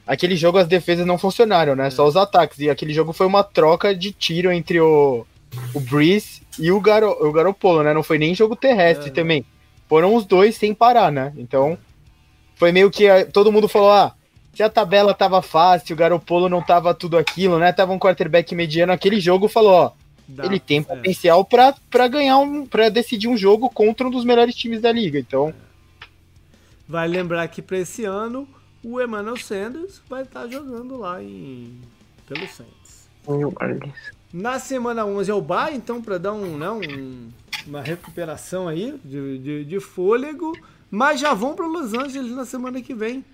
Aquele jogo as defesas não funcionaram, né? Só os ataques. E aquele jogo foi uma troca de tiro entre o, o Breeze e o, Garo, o Garoppolo, né? Não foi nem jogo terrestre É. também. Foram os dois sem parar, né? Então, foi meio que ah, todo mundo falou: ah, se a tabela tava fácil, o Garoppolo não tava tudo aquilo, né? Tava um quarterback mediano. Aquele jogo falou: ó, Dá, ele tem é. potencial pra para ganhar um, para decidir um jogo contra um dos melhores times da liga. Então, Vai lembrar que para esse ano o Emmanuel Sanders vai estar jogando lá em pelo Saints. Na semana 11 é o bye, então para dar um, né, um- uma recuperação aí de, de, de fôlego, mas já vão para Los Angeles na semana que vem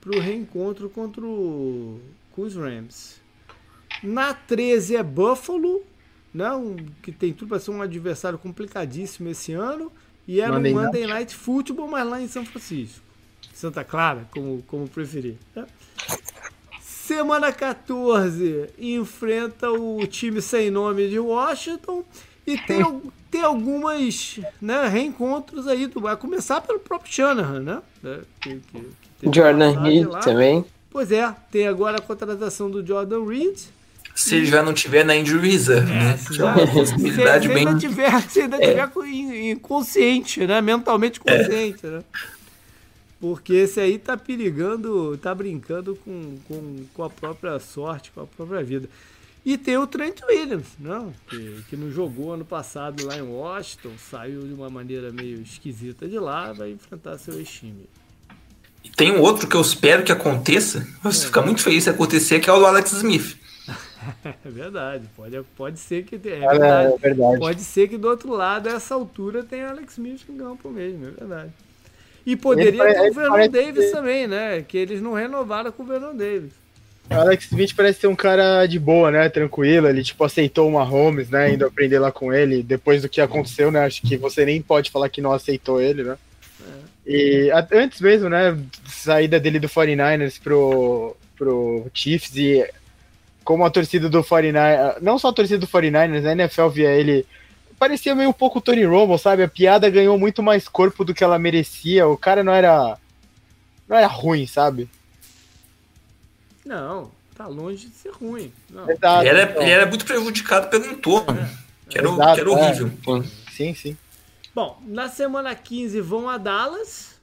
para o reencontro contra o, com os Rams. Na 13 é Buffalo, né, um- que tem tudo para ser um adversário complicadíssimo esse ano, e é Monday Night. Monday Night Football, mas lá em São Francisco. Santa Clara, como, como preferir. né? Semana 14 enfrenta o time sem nome de Washington e tem, tem algumas né, reencontros aí. Do, vai começar pelo próprio Shanahan, né? né, que- que- que Jordan Reed lá. também. Pois é, tem agora a contratação do Jordan Reed. Se ele já não tiver na injury reserve, né? Se, Que é uma possibilidade se bem. ainda tiver, se ainda tiver inconsciente, né? Mentalmente consciente, né? Porque esse aí tá perigando, tá brincando com, com, com a própria sorte, com a própria vida. E tem o Trent Williams, não? Que, que não jogou ano passado lá em Washington, saiu de uma maneira meio esquisita de lá, vai enfrentar seu ex-time. E tem um outro que eu espero que aconteça. Você fica muito feliz se acontecer, que é o do Alex Smith. É verdade, pode, pode ser que tenha. É é verdade. verdade. verdade. Pode ser que do outro lado, a essa altura, tem Alex Smith em campo mesmo, é verdade. E poderia Ele ter o Vernon Davis ser- também, né? Que eles não renovaram com o Vernon Davis. O Alex Smith parece ser um cara de boa, né? Tranquilo. Ele, tipo, aceitou uma Holmes, né? Indo aprender lá com ele. Depois do que aconteceu, né? Acho que você nem pode falar que não aceitou ele, né? E a- antes mesmo, né? Saída dele do 49ers pro, pro Chiefs e como a torcida do 49ers, não só a torcida do 49ers, a NFL via ele parecia meio um pouco o Tony Romo, sabe? A piada ganhou muito mais corpo do que ela merecia. O cara não era não era ruim, sabe? Não, tá longe de ser ruim. Não. Exato, Ele era, então. ele era muito prejudicado pelo entorno, que era, o- Exato, que era é. horrível. Sim, sim. Bom, na semana 15 vão a Dallas,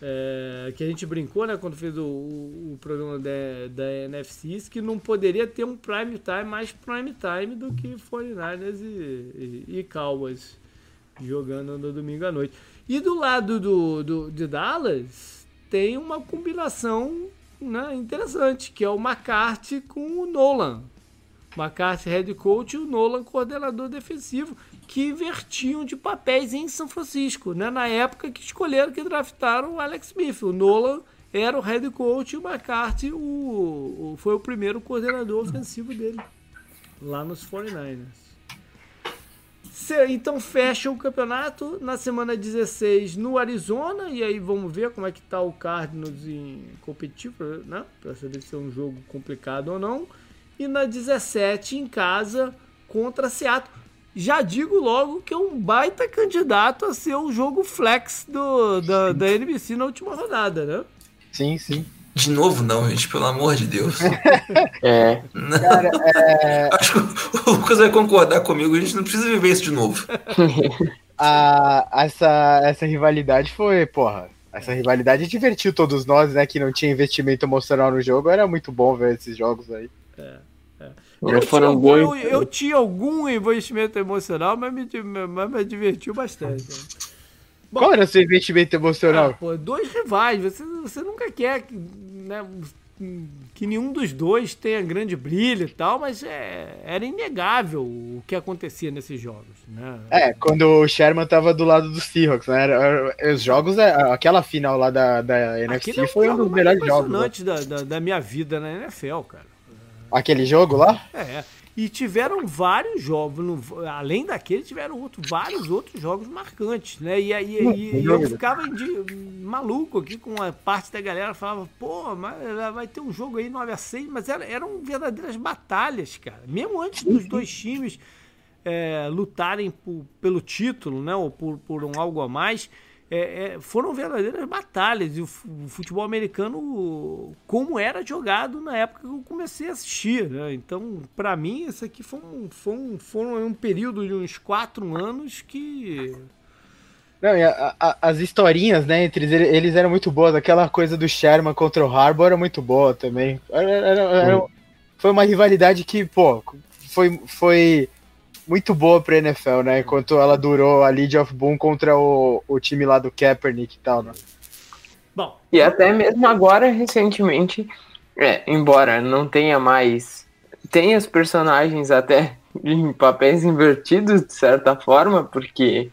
é, que a gente brincou, né, quando fez o, o- o programa da, da NFCs, que não poderia ter um prime time mais prime time do que 49ers e, e, e Cowboys jogando no domingo à noite. E do lado do, do, de Dallas tem uma combinação né, interessante, que é o McCarthy com o Nolan. McCarthy head coach e o Nolan coordenador defensivo, que invertiam de papéis em São Francisco, né? na época que escolheram que draftaram o Alex Smith. O Nolan era o head coach e o McCarthy o, o- foi o primeiro coordenador ofensivo dele, lá nos 49ers. Então fecha o campeonato na semana 16 no Arizona, e aí vamos ver como é que tá o Cardinals em competitivo, né? Para saber se é um jogo complicado ou não. E na 17 em casa contra Seattle. Já digo logo que é um baita candidato a ser o jogo flex do, da, da NBC na última rodada, né? Sim, sim. De novo, não, gente, pelo amor de Deus. É. Cara, é, Acho que o Lucas vai concordar comigo, a gente não precisa viver isso de novo. a, essa, essa rivalidade foi, porra. Essa rivalidade divertiu todos nós, né? Que não tinha investimento emocional no jogo. Era muito bom ver esses jogos aí. Já tinha foram algum- eu, eu tinha algum investimento emocional, mas me, mas me divertiu bastante. Bom. Qual era o seu investimento Ah, emocional? pô, dois rivais, você, você nunca quer que, né, que nenhum dos dois tenha grande brilho e tal, mas é, era inegável o que acontecia nesses jogos, né? É, quando o Sherman tava do lado do Seahawks, né? Era, era, os jogos, é, aquela final lá da, da NFC é foi um dos melhores jogos. Né? Da, da, da minha vida na NFL, cara. Aquele jogo lá? É. E tiveram vários jogos, além daquele, tiveram outro, vários outros jogos marcantes, né? E, e eu ficava de, maluco aqui com a parte da galera falava, pô, mas vai ter um jogo aí 9 a 6 mas era, eram verdadeiras batalhas, cara. Mesmo antes dos dois times é, lutarem por, pelo título, né? Ou por, por um algo a mais é, é, foram verdadeiras batalhas. E o, futebol americano, como era jogado na época que eu comecei a assistir. Né? Então, para mim, isso aqui foi um, foi um, foram um período de uns quatro anos que. Não, a, a, as historinhas, né, entre eles, eles eram muito boas. Aquela coisa do Sherman contra o Harbour era muito boa também. Era, era, era, foi uma rivalidade que, pô, foi, foi muito boa pra NFL, né? Enquanto ela durou a Lead of Boom contra o, o time lá do Kaepernick e tal, né? Bom. E até mesmo agora, recentemente, é, embora não tenha mais. Tem os personagens até em papéis invertidos, de certa forma, porque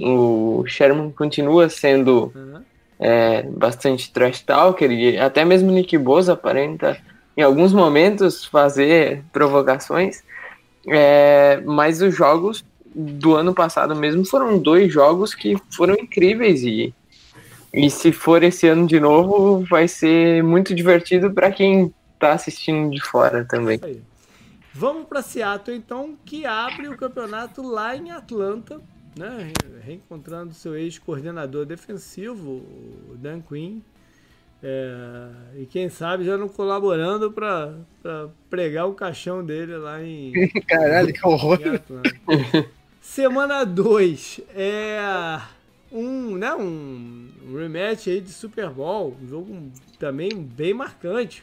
o Sherman continua sendo uhum. é, bastante trash talker, e até mesmo Nick Bosa aparenta, em alguns momentos, fazer provocações. É, mas os jogos do ano passado mesmo foram dois jogos que foram incríveis e, e se for esse ano de novo vai ser muito divertido para quem está assistindo de fora também. Vamos para Seattle então, que abre o campeonato lá em Atlanta, né? Reencontrando seu ex-coordenador defensivo, Dan Quinn, é, e quem sabe já não colaborando para pregar o caixão dele lá em. Caralho, que horror! Semana 2 é um, né, um rematch aí de Super Bowl, um jogo também bem marcante.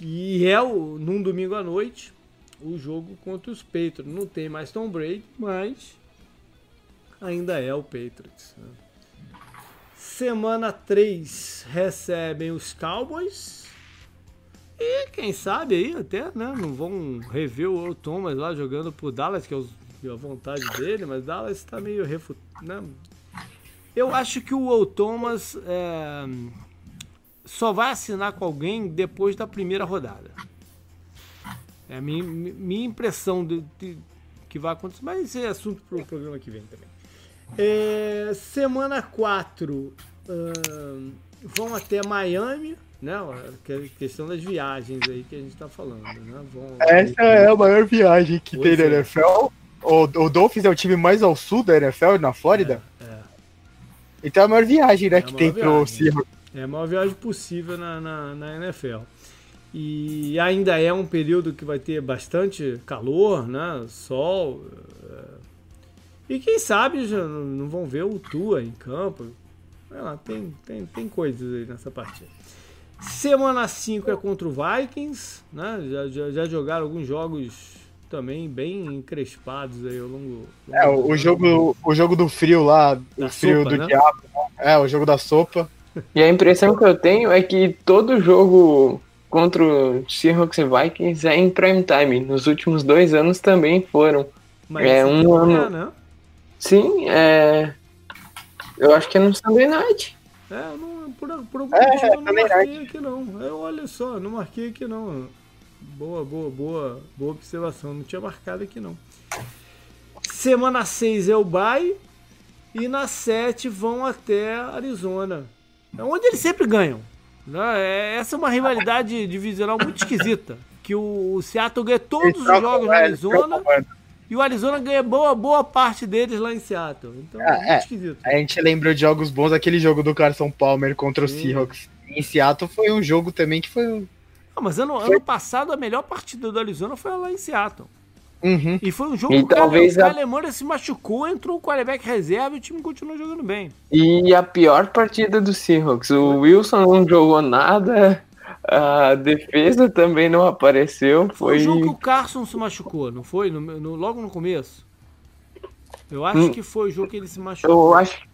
E é o, num domingo à noite o jogo contra os Patriots. Não tem mais Tom Brady, mas ainda é o Patriots. Né? Semana 3 recebem os Cowboys. E quem sabe aí até, né? Não vão rever o Thomas lá jogando pro Dallas, que é a vontade dele, mas Dallas tá meio refutado. Né? Eu acho que o Will Thomas é, só vai assinar com alguém depois da primeira rodada. É a minha, minha impressão de, de, que vai acontecer, mas isso é assunto para o programa que vem também. É, semana 4 uh, vão até Miami, né? A questão das viagens aí que a gente tá falando, né? Vão, Essa é a maior viagem que tem na é. NFL. O, o Dolphins é o time mais ao sul da NFL, na Flórida. É, é. Então é a maior viagem né, é que tem viagem, pro Seahawks. É a maior viagem possível na, na, na NFL. E ainda é um período que vai ter bastante calor, né? Sol. E quem sabe já não vão ver o Tua em campo. Lá, tem, tem, tem coisas aí nessa partida. Semana 5 é contra o Vikings, né? Já, já, já, jogaram alguns jogos também bem encrespados aí ao longo. longo é, o, jogo, o jogo do frio lá, da o frio sopa, do né? diabo. Né? É, o jogo da sopa. E a impressão que eu tenho é que todo jogo contra o Seahawks e Vikings é em prime time. Nos últimos dois anos também foram. Mas é um ano. É, né? Sim, é. Eu acho que é no Sunday Night. É, não, por, por algum é, motivo eu não marquei night. aqui não. Eu, olha só, não marquei aqui não. Boa, boa, boa, boa observação. Não tinha marcado aqui não. Semana 6 é o bye. E na 7 vão até Arizona. É onde eles sempre ganham. Né? É, essa é uma rivalidade divisional muito esquisita. Que o Seattle ganha todos os jogos na Arizona. E o Arizona ganha boa, boa parte deles lá em Seattle. Então é, é, é esquisito. A gente lembra de jogos bons, aquele jogo do Carson Palmer contra Sim. o Seahawks. Em Seattle foi um jogo também que foi. Ah, mas ano, foi... ano passado a melhor partida do Arizona foi lá em Seattle. Uhum. E foi um jogo e que talvez a... se machucou, entrou o quarterback reserva e o time continuou jogando bem. E a pior partida do Seahawks, o Wilson não jogou nada, a defesa também não apareceu. Foi, foi o jogo que o Carson se machucou, não foi? No, no logo no começo? Eu acho hum, que foi o jogo que ele se machucou. Eu acho.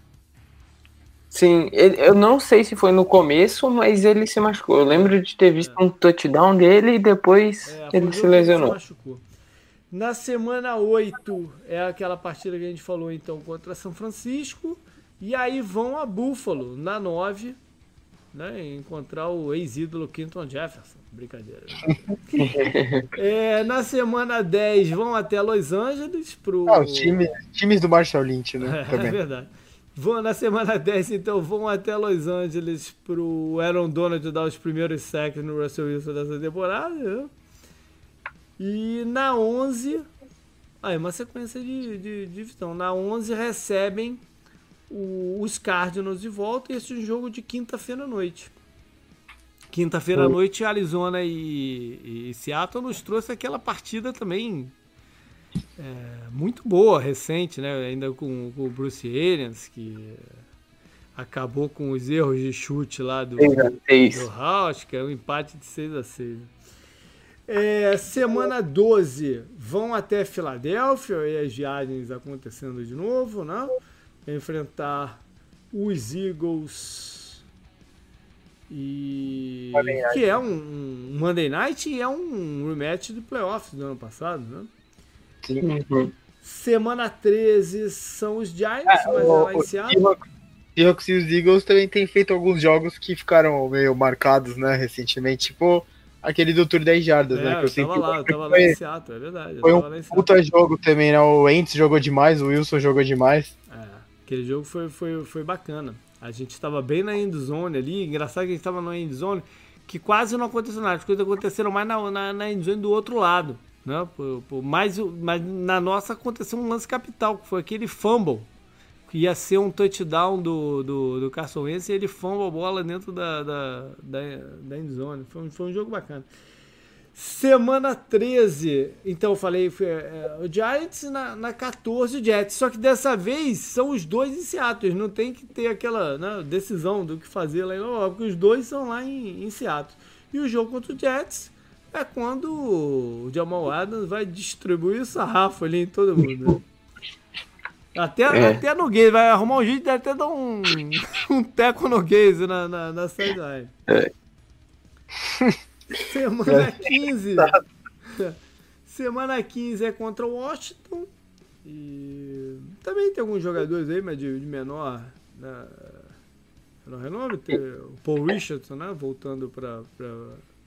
Sim, ele, eu não sei se foi no começo, mas ele se machucou. Eu lembro de ter visto é. um touchdown dele e depois é, ele se lesionou. Se Na semana 8 é aquela partida que a gente falou então contra São Francisco. E aí vão a Buffalo na 9, né? Encontrar o ex-ídolo Quinton Jefferson. Brincadeira. é, na semana 10 vão até Los Angeles pro. Ah, os times, times do Marshall Lynch, né? É, é verdade. Vão, na semana 10, então, vão até Los Angeles pro Aaron Donald dar os primeiros sacks no Russell Wilson dessa temporada. Né? E na 11, aí uma sequência de, de, de visão. Na 11 recebem o, os Cardinals de volta e esse é um jogo de quinta-feira à noite. Quinta-feira à noite, Arizona e, e Seattle nos trouxe aquela partida também é, muito boa, recente, né? Ainda com, com, o Bruce Arians, que acabou com os erros de chute lá do, do House, que é um empate de 6 a 6 é, semana 12 vão até Filadélfia e as viagens acontecendo de novo, né? Enfrentar os Eagles e que é um, um Monday Night e é um rematch do playoffs do ano passado, né? Sim. Uhum. Semana 13 são os Giants, é, mas o, é lá em Seattle. Seahawks e os Eagles também têm feito alguns jogos que ficaram meio marcados, né, recentemente, tipo aquele do Tour 10 Jardas, é, né? Que eu, eu tava lá, eu tava lá em Seattle, é verdade. Foi um puta jogo também, né? O Ents jogou demais, o Wilson jogou demais. Aquele jogo foi, foi, foi bacana. A gente estava bem na endzone ali, engraçado que a gente estava na endzone, que quase não aconteceu nada, as coisas aconteceram mais na, na, na endzone do outro lado. Né? Por, por, mas, mas na nossa aconteceu um lance capital, que foi aquele fumble. Que ia ser um touchdown do, do, do Carson Wentz e ele fumble a bola dentro da, da, da, da endzone. Foi, foi um jogo bacana. Semana 13, então eu falei, foi, é, o Giants na, na 14 o Jets. Só que dessa vez são os dois em Seattle. Não tem que ter aquela né, decisão do que fazer lá em Nova York, porque os dois são lá em, em Seattle. E o jogo contra o Jets é quando o Jamal Adams vai distribuir o sarrafo ali em todo mundo. Até, é. até no Gaze, vai arrumar um jeito de até dar um, um teco no Gaze na, na, na sideline. É. Semana 15. É. Semana 15 é contra o Washington. E também tem alguns jogadores aí, mas de, de menor. Né, menor renome. Tem o Paul Richardson, né? Voltando para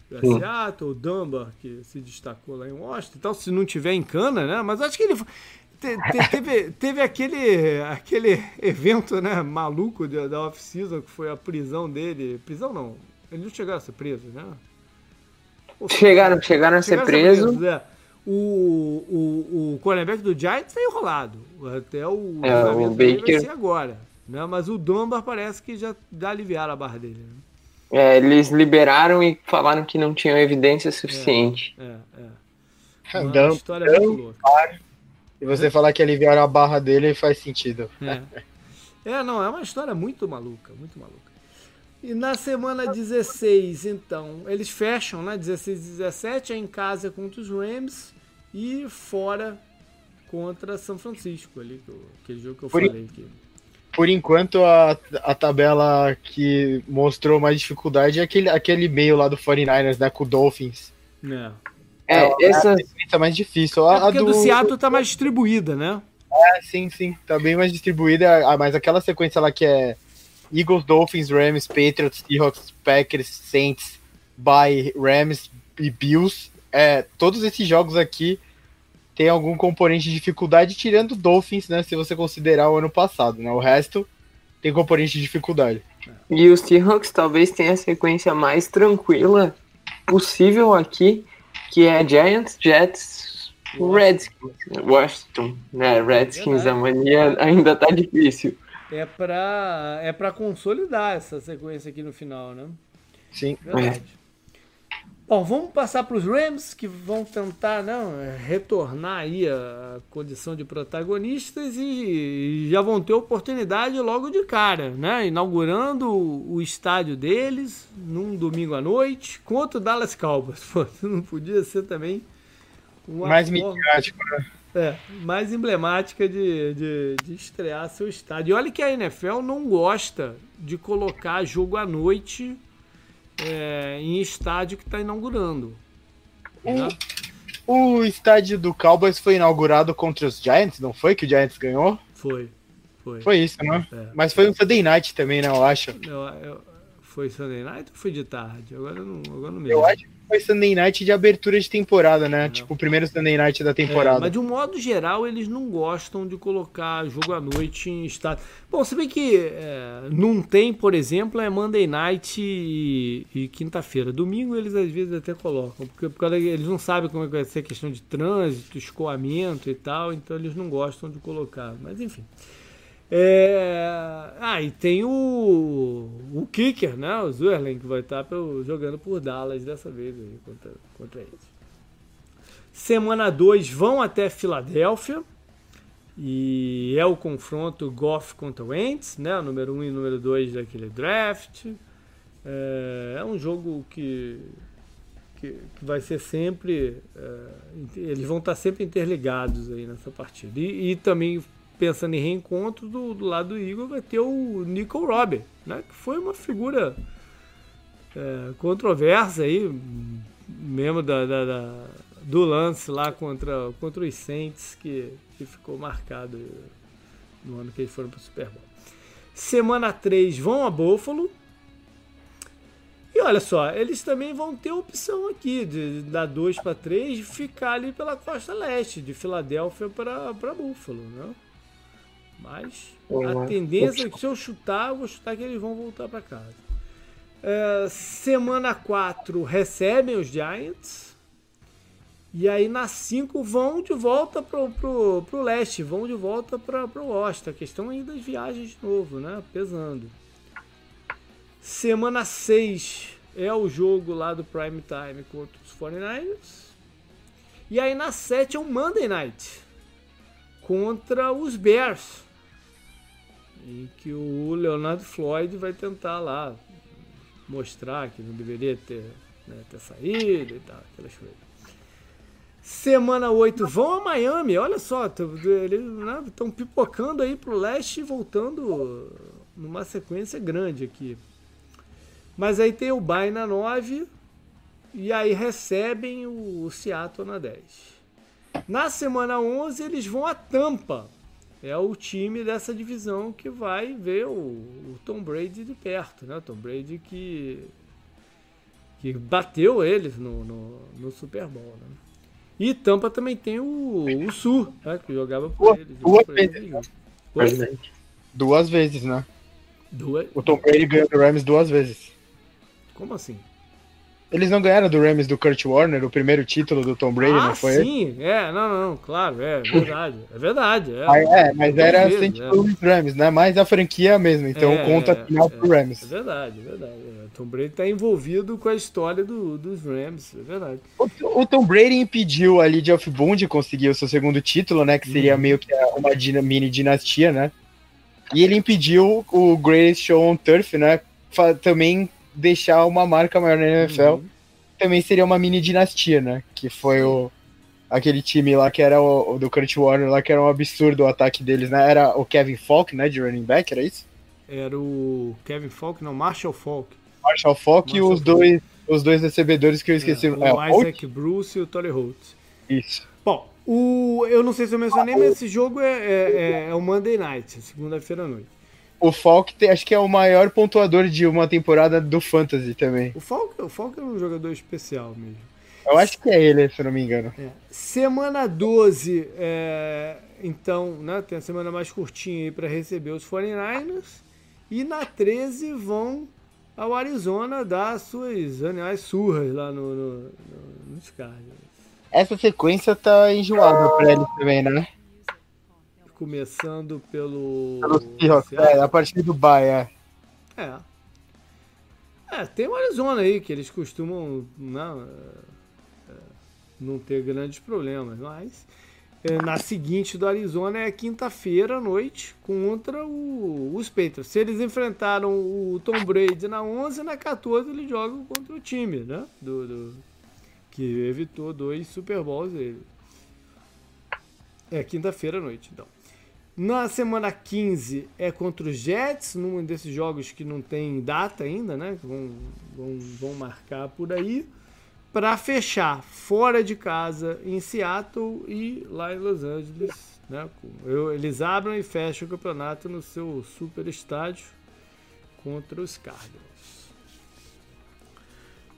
para Seattle, o Dunbar, que se destacou lá em Washington então se não tiver em cana, né? Mas acho que ele te, te, teve, teve aquele, aquele evento né, maluco da, da off-season que foi a prisão dele. Prisão não, eles não chegaram a ser presos, né? Chegaram, chegaram a ser presos. é. O, o, o cornerback do Giants tá enrolado. Até o é, o Baker vai ser agora. Né? Mas o Dunbar parece que já dá aliviar a barra dele. Né? É, eles liberaram e falaram que não tinham evidência suficiente. É, é. é. Uma Dão, história Dão, muito louca. E você falar que aliviaram a barra dele faz sentido. É. é, não, é uma história muito maluca, muito maluca. E na semana 16, então, eles fecham, né? 16 e 17 é em casa contra os Rams e fora contra São Francisco, ali, aquele jogo que eu Por falei aqui por enquanto, a, a tabela que mostrou mais dificuldade é aquele, aquele meio lá do 49ers, né? Com o Dolphins. É. É, é essa é mais difícil. A, é porque a do, do Seattle tá mais distribuída, né? É, sim, sim. Tá bem mais distribuída. Ah, mas aquela sequência lá que é Eagles, Dolphins, Rams, Patriots, Seahawks, Packers, Saints, by Rams e Bills. É, todos esses jogos aqui tem algum componente de dificuldade, tirando Dolphins, né? Se você considerar o ano passado, né? O resto tem componente de dificuldade. E os Seahawks talvez tenha a sequência mais tranquila possível aqui, que é Giants, Jets, Redskins, Washington, né? Redskins, a mania ainda tá difícil. É pra, é pra consolidar essa sequência aqui no final, né? Sim. Verdade. É. Bom, vamos passar para os Rams, que vão tentar não, retornar aí a condição de protagonistas e já vão ter oportunidade logo de cara, né? Inaugurando o estádio deles num domingo à noite contra o Dallas Cowboys. Pô, não podia ser também uma mais forma... midiático, né? É, mais emblemática de, de, de, estrear seu estádio. E olha que a NFL não gosta de colocar jogo à noite é, em estádio que está inaugurando. Né? O, o estádio do Cowboys foi inaugurado contra os Giants, não foi? Que o Giants ganhou? Foi. Foi, foi isso, né? É. Mas foi um Sunday Night também, né? Eu acho. Eu, eu, foi Sunday Night ou foi de tarde? Agora não, agora não me lembro. Eu acho que foi Sunday Night de abertura de temporada, né? Tipo, o primeiro Sunday Night da temporada. É, mas de um modo geral, eles não gostam de colocar jogo à noite em estado. Bom, se bem que é, não tem, por exemplo, é Monday Night e, e quinta-feira. Domingo eles às vezes até colocam, porque, porque eles não sabem como é que vai ser a questão de trânsito, escoamento e tal, então eles não gostam de colocar. Mas enfim. É... Ah, e tem o, o Kicker, né? O Zerling, que vai estar pelo, jogando por Dallas dessa vez aí, contra, contra eles. Semana 2 vão até Filadélfia. E é o confronto Goff contra Wentz, né? Número 1 um e número 2 daquele draft. É, é, um jogo que, que, que vai ser sempre. É, eles vão estar sempre interligados aí nessa partida. E, e também pensando em reencontro, do, do lado do Igor vai ter o Nico Robert, né? Que foi uma figura é, controversa aí, mesmo da, da, da, do lance lá contra, contra os Saints, que, que ficou marcado no ano que eles foram para o Super Bowl. Semana 3 vão a Buffalo. E olha só, eles também vão ter opção aqui de dar 2 para 3 e ficar ali pela costa leste, de Filadélfia para Buffalo, né? Mas a tendência é que se eu chutar, eu vou chutar que eles vão voltar para casa. É, semana 4 recebem os Giants. E aí na 5 vão de volta pro, pro, pro leste, vão de volta para o Washington. A questão aí das viagens de novo, né? Pesando. Semana 6 é o jogo lá do Prime Time contra os 49ers. E aí na 7 é o Monday Night contra os Bears em que o Leonardo Floyd vai tentar lá mostrar que não deveria ter, né, ter saído e tal, aquelas coisas. Semana 8 vão a Miami, olha só, estão né, pipocando aí pro leste e voltando numa sequência grande aqui. Mas aí tem o Bay na 9 e aí recebem o Seattle na 10. Na semana 11 eles vão a Tampa é o time dessa divisão que vai ver o, o Tom Brady de perto, né? O Tom Brady que, que bateu eles no, no, no Super Bowl, né? E Tampa também tem o, o Sul, né? que jogava por eles. Duas vezes. Duas vezes, né? Duas... O Tom Brady ganhou do Rams duas vezes. Como assim? Eles não ganharam do Rams do Kurt Warner, o primeiro título do Tom Brady, ah, não foi? Sim, é, não, não, claro, é verdade, é verdade. É, ah, é mas era sem título dos Rams, né? Mas a franquia é a mesma, então é, conta é, final pro Rams. É verdade, é verdade. É. Tom Brady tá envolvido com a história do, dos Rams, é verdade. O, o Tom Brady impediu ali de Jeff Boone de conseguir o seu segundo título, né? Que seria hum. meio que uma mini dinastia, né? E ele impediu o Greatest Show on Turf, né? Também deixar uma marca maior na NFL. Uhum. Também seria uma mini dinastia, né? Que foi o aquele time lá que era o, o, do Kurt Warner lá que era um absurdo o ataque deles, né? Era o Kevin Falk, né, de running back, era isso? Era o Kevin Falk, não, Marshall Falk. Marshall Falk Marshall e os Falk. dois os dois recebedores que eu esqueci. É, o é, Isaac? Bruce e o Tolly Holtz. Isso. Bom, o, eu não sei se eu mencionei, mas esse jogo é, é, é o Monday Night, segunda-feira à noite. O Falk tem, acho que é o maior pontuador de uma temporada do Fantasy também. O Falk, o Falk é um jogador especial mesmo. Eu acho que é ele, se não me engano. É. Semana 12, é, então, né, tem a semana mais curtinha aí para receber os 49ers. E na 13 vão ao Arizona dar suas anuais surras lá no, no, no, nos Cardinals. Essa sequência tá enjoada pra eles também, né? Começando pelo. Pelo Seahawks, é, a partir do Bay, é. É. É, tem o Arizona aí, que eles costumam não, né, é, não ter grandes problemas, mas é, na seguinte do Arizona é quinta-feira à noite contra o, os Patriots. Se eles enfrentaram o Tom Brady na 11, na 14 eles jogam contra o time, né? Do, do que evitou dois Super Bowls ele. É quinta-feira à noite, então. Na semana 15 é contra os Jets, num desses jogos que não tem data ainda, né? Vão, vão, vão marcar por aí. Para fechar fora de casa em Seattle e lá em Los Angeles. Né? Eu, eles abrem e fecham o campeonato no seu super estádio contra os Cardinals.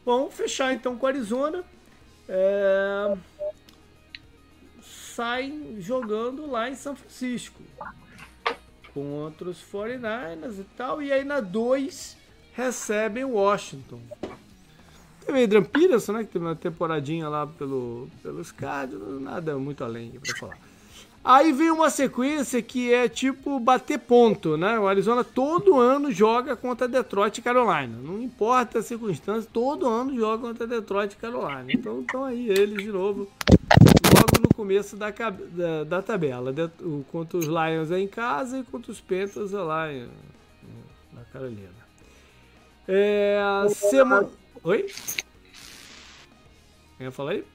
Bom, fechar então com a Arizona. É... Saem jogando lá em São Francisco contra os 49ers e tal. E aí na 2 recebem Washington. Teve Adrian Peterson, né? Que teve uma temporadinha lá pelo, pelos Cardinals. Nada muito além para falar. Aí vem uma sequência que é tipo bater ponto, né? O Arizona todo ano joga contra Detroit e Carolina. Não importa a circunstância, todo ano joga contra Detroit e Carolina. Então estão aí eles de novo, logo no começo da, da, da tabela. De, o, contra os Lions é em casa e contra os Panthers é lá em, na Carolina. É, semana... Oi? Quer falar aí?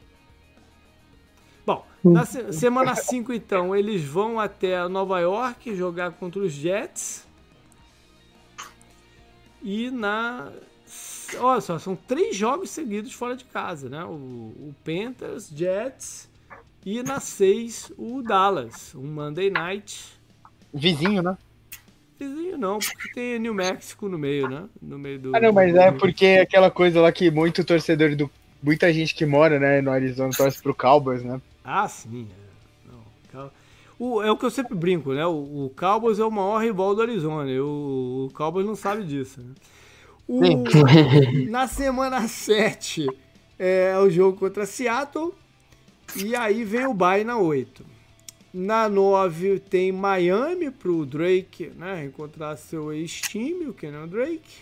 Bom, na se semana 5, então, eles vão até Nova York jogar contra os Jets. E na. Olha só, são três jogos seguidos fora de casa, né? O, o Panthers, Jets e na 6 o Dallas, um Monday Night. Vizinho, né? Vizinho não, porque tem New México no meio, né? No meio do. Ah, não, mas é porque é aquela coisa lá que muito torcedor do. Muita gente que mora, né, no Arizona torce pro Cowboys, né? Ah, sim. É. Não, o, é o que eu sempre brinco, né? O, o Cowboys é o maior rival do Arizona. o, o Cowboys não sabe disso. Né? O, na semana 7 é o jogo contra Seattle. E aí vem o bye na 8. Na 9 tem Miami pro Drake né, encontrar seu ex-time, o Kenan Drake.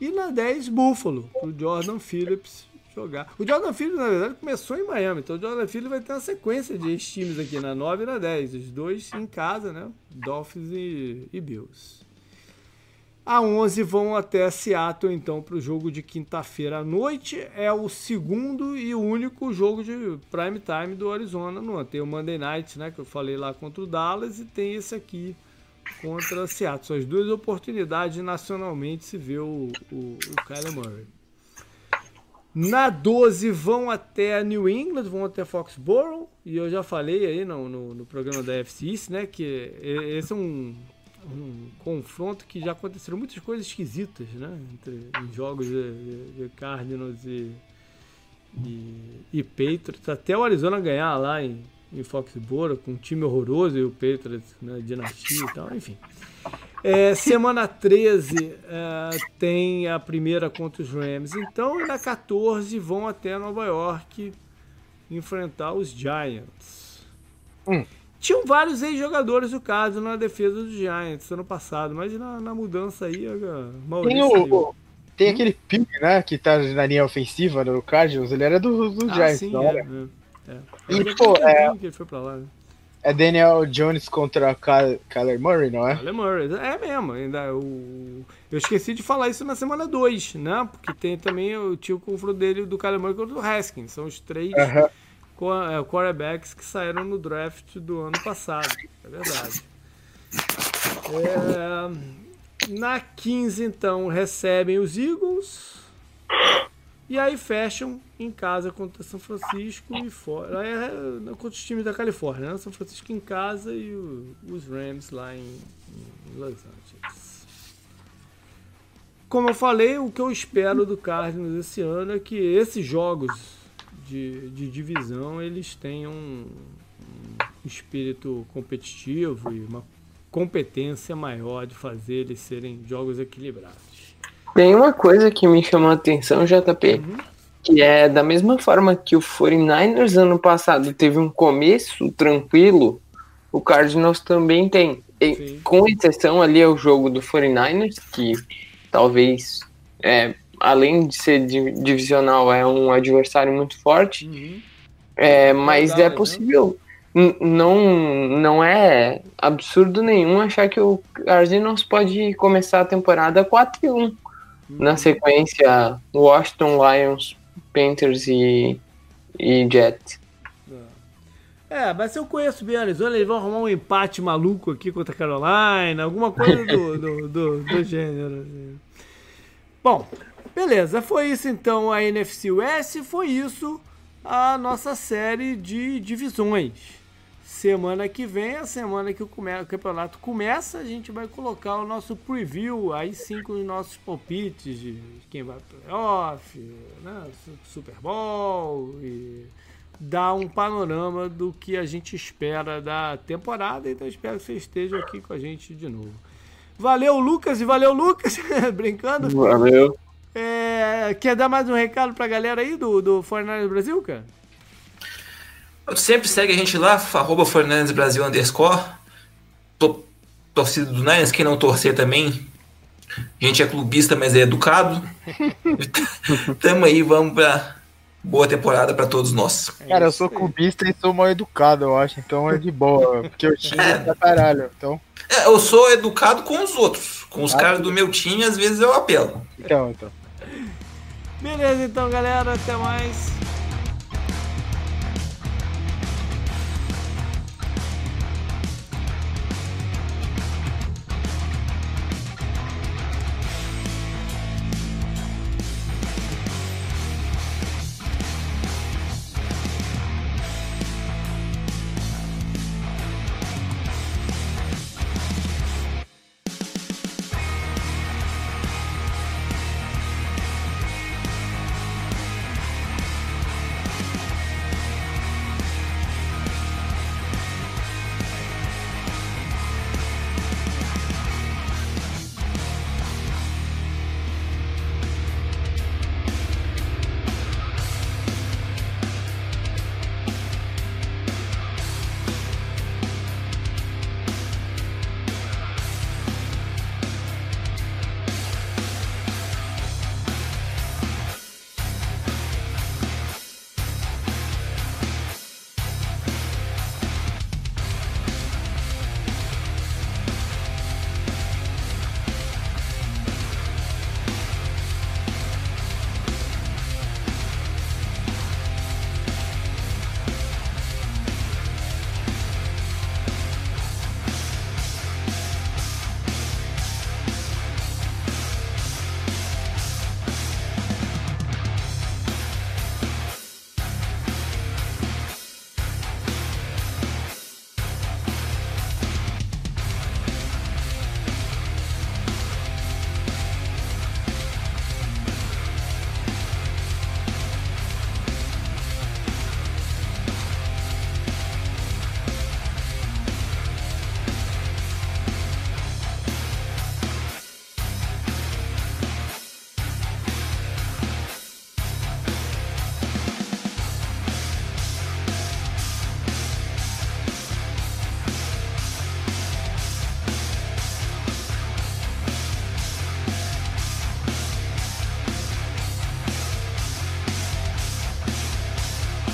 E na 10, Buffalo, pro Jordan Phillips jogar. O Jordan Phillips, na verdade, começou em Miami, então o Jordan Phillips vai ter uma sequência de times aqui na 9 e na 10. Os dois em casa, né? Dolphins e, e Bills. A 11 vão até Seattle, então, para o jogo de quinta-feira à noite. É o segundo e único jogo de prime time do Arizona. Não, tem o Monday Night, né, que eu falei lá contra o Dallas, e tem esse aqui contra Seattle. São as duas oportunidades nacionalmente se ver o, o, o Kyler Murray. Na 12 vão até New England, vão até Foxborough, e eu já falei aí no, no, no programa da FCIS, né, que esse é um, um, confronto que já aconteceram muitas coisas esquisitas, né, entre, jogos de, de, Cardinals e, e, e Patriots, até o Arizona ganhar lá em, em Foxborough, com um time horroroso e o Patriots, né, dinastia e tal, enfim. É, semana 13 é, tem a primeira contra os Rams. Então, na 14 vão até Nova York enfrentar os Giants. Hum. Tinham vários ex-jogadores do caso na defesa dos Giants ano passado, mas na, na mudança aí a Tem, o, tem hum? aquele Pig, né, que tá na linha ofensiva no Cardinals, ele era do, do ah, Giants, sim, não é, é, é. E, pô, é... Que ele foi pra lá, né? É Daniel Jones contra Kyler Murray, não é? Kyler Murray, é mesmo. Ainda o... Eu esqueci de falar isso na semana 2, né? Porque tem também o tio confronto dele do Kyler Murray contra o Haskins. São os três uh -huh. Quarterbacks que saíram no draft do ano passado. É verdade. É... Na 15, então, recebem os Eagles. E aí fecham em casa contra São Francisco e fora. É, é, contra os times da Califórnia, né? São Francisco em casa e o, os Rams lá em, em, Los Angeles. Como eu falei, o que eu espero do Cardinals esse ano é que esses jogos de, de divisão eles tenham um, um espírito competitivo e uma competência maior de fazer eles serem jogos equilibrados. Tem uma coisa que me chamou a atenção, JP, uhum. que é da mesma forma que o 49ers ano passado teve um começo tranquilo, o Cardinals também tem. E, com exceção ali ao jogo do 49ers, que talvez, é, além de ser divisional, é um adversário muito forte, uhum. é, mas é, é possível. Não, não é absurdo nenhum achar que o Cardinals pode começar a temporada 4-1 na sequência, Washington Lions, Panthers e, e Jets. É, mas se eu conheço bem a Arizona, eles vão arrumar um empate maluco aqui contra a Carolina, alguma coisa do, do, do, do gênero. Assim. Bom, beleza, foi isso então a NFC West, foi isso a nossa série de divisões. Semana que vem, a semana que o, o campeonato começa, a gente vai colocar o nosso preview, aí sim com os nossos palpites de quem vai pro playoff, né, Super Bowl e dar um panorama do que a gente espera da temporada. Então espero que você esteja aqui com a gente de novo. Valeu, Lucas, e valeu, Lucas, brincando. Valeu. É, quer dar mais um recado pra galera aí do, do Fortnite Brasil, cara? Sempre segue a gente lá, arroba Fortnite Brasil underscore. Torcida do Niners, quem não torcer também. A gente é clubista, mas é educado. Tamo aí, vamos pra boa temporada para todos nós. É Cara, eu sou clubista e sou mal educado, eu acho, então é de boa, porque eu time é pra caralho, então... É, eu sou educado com os outros, com os ah, caras do meu time, às vezes eu apelo. Então, então. Beleza, então, galera, até mais.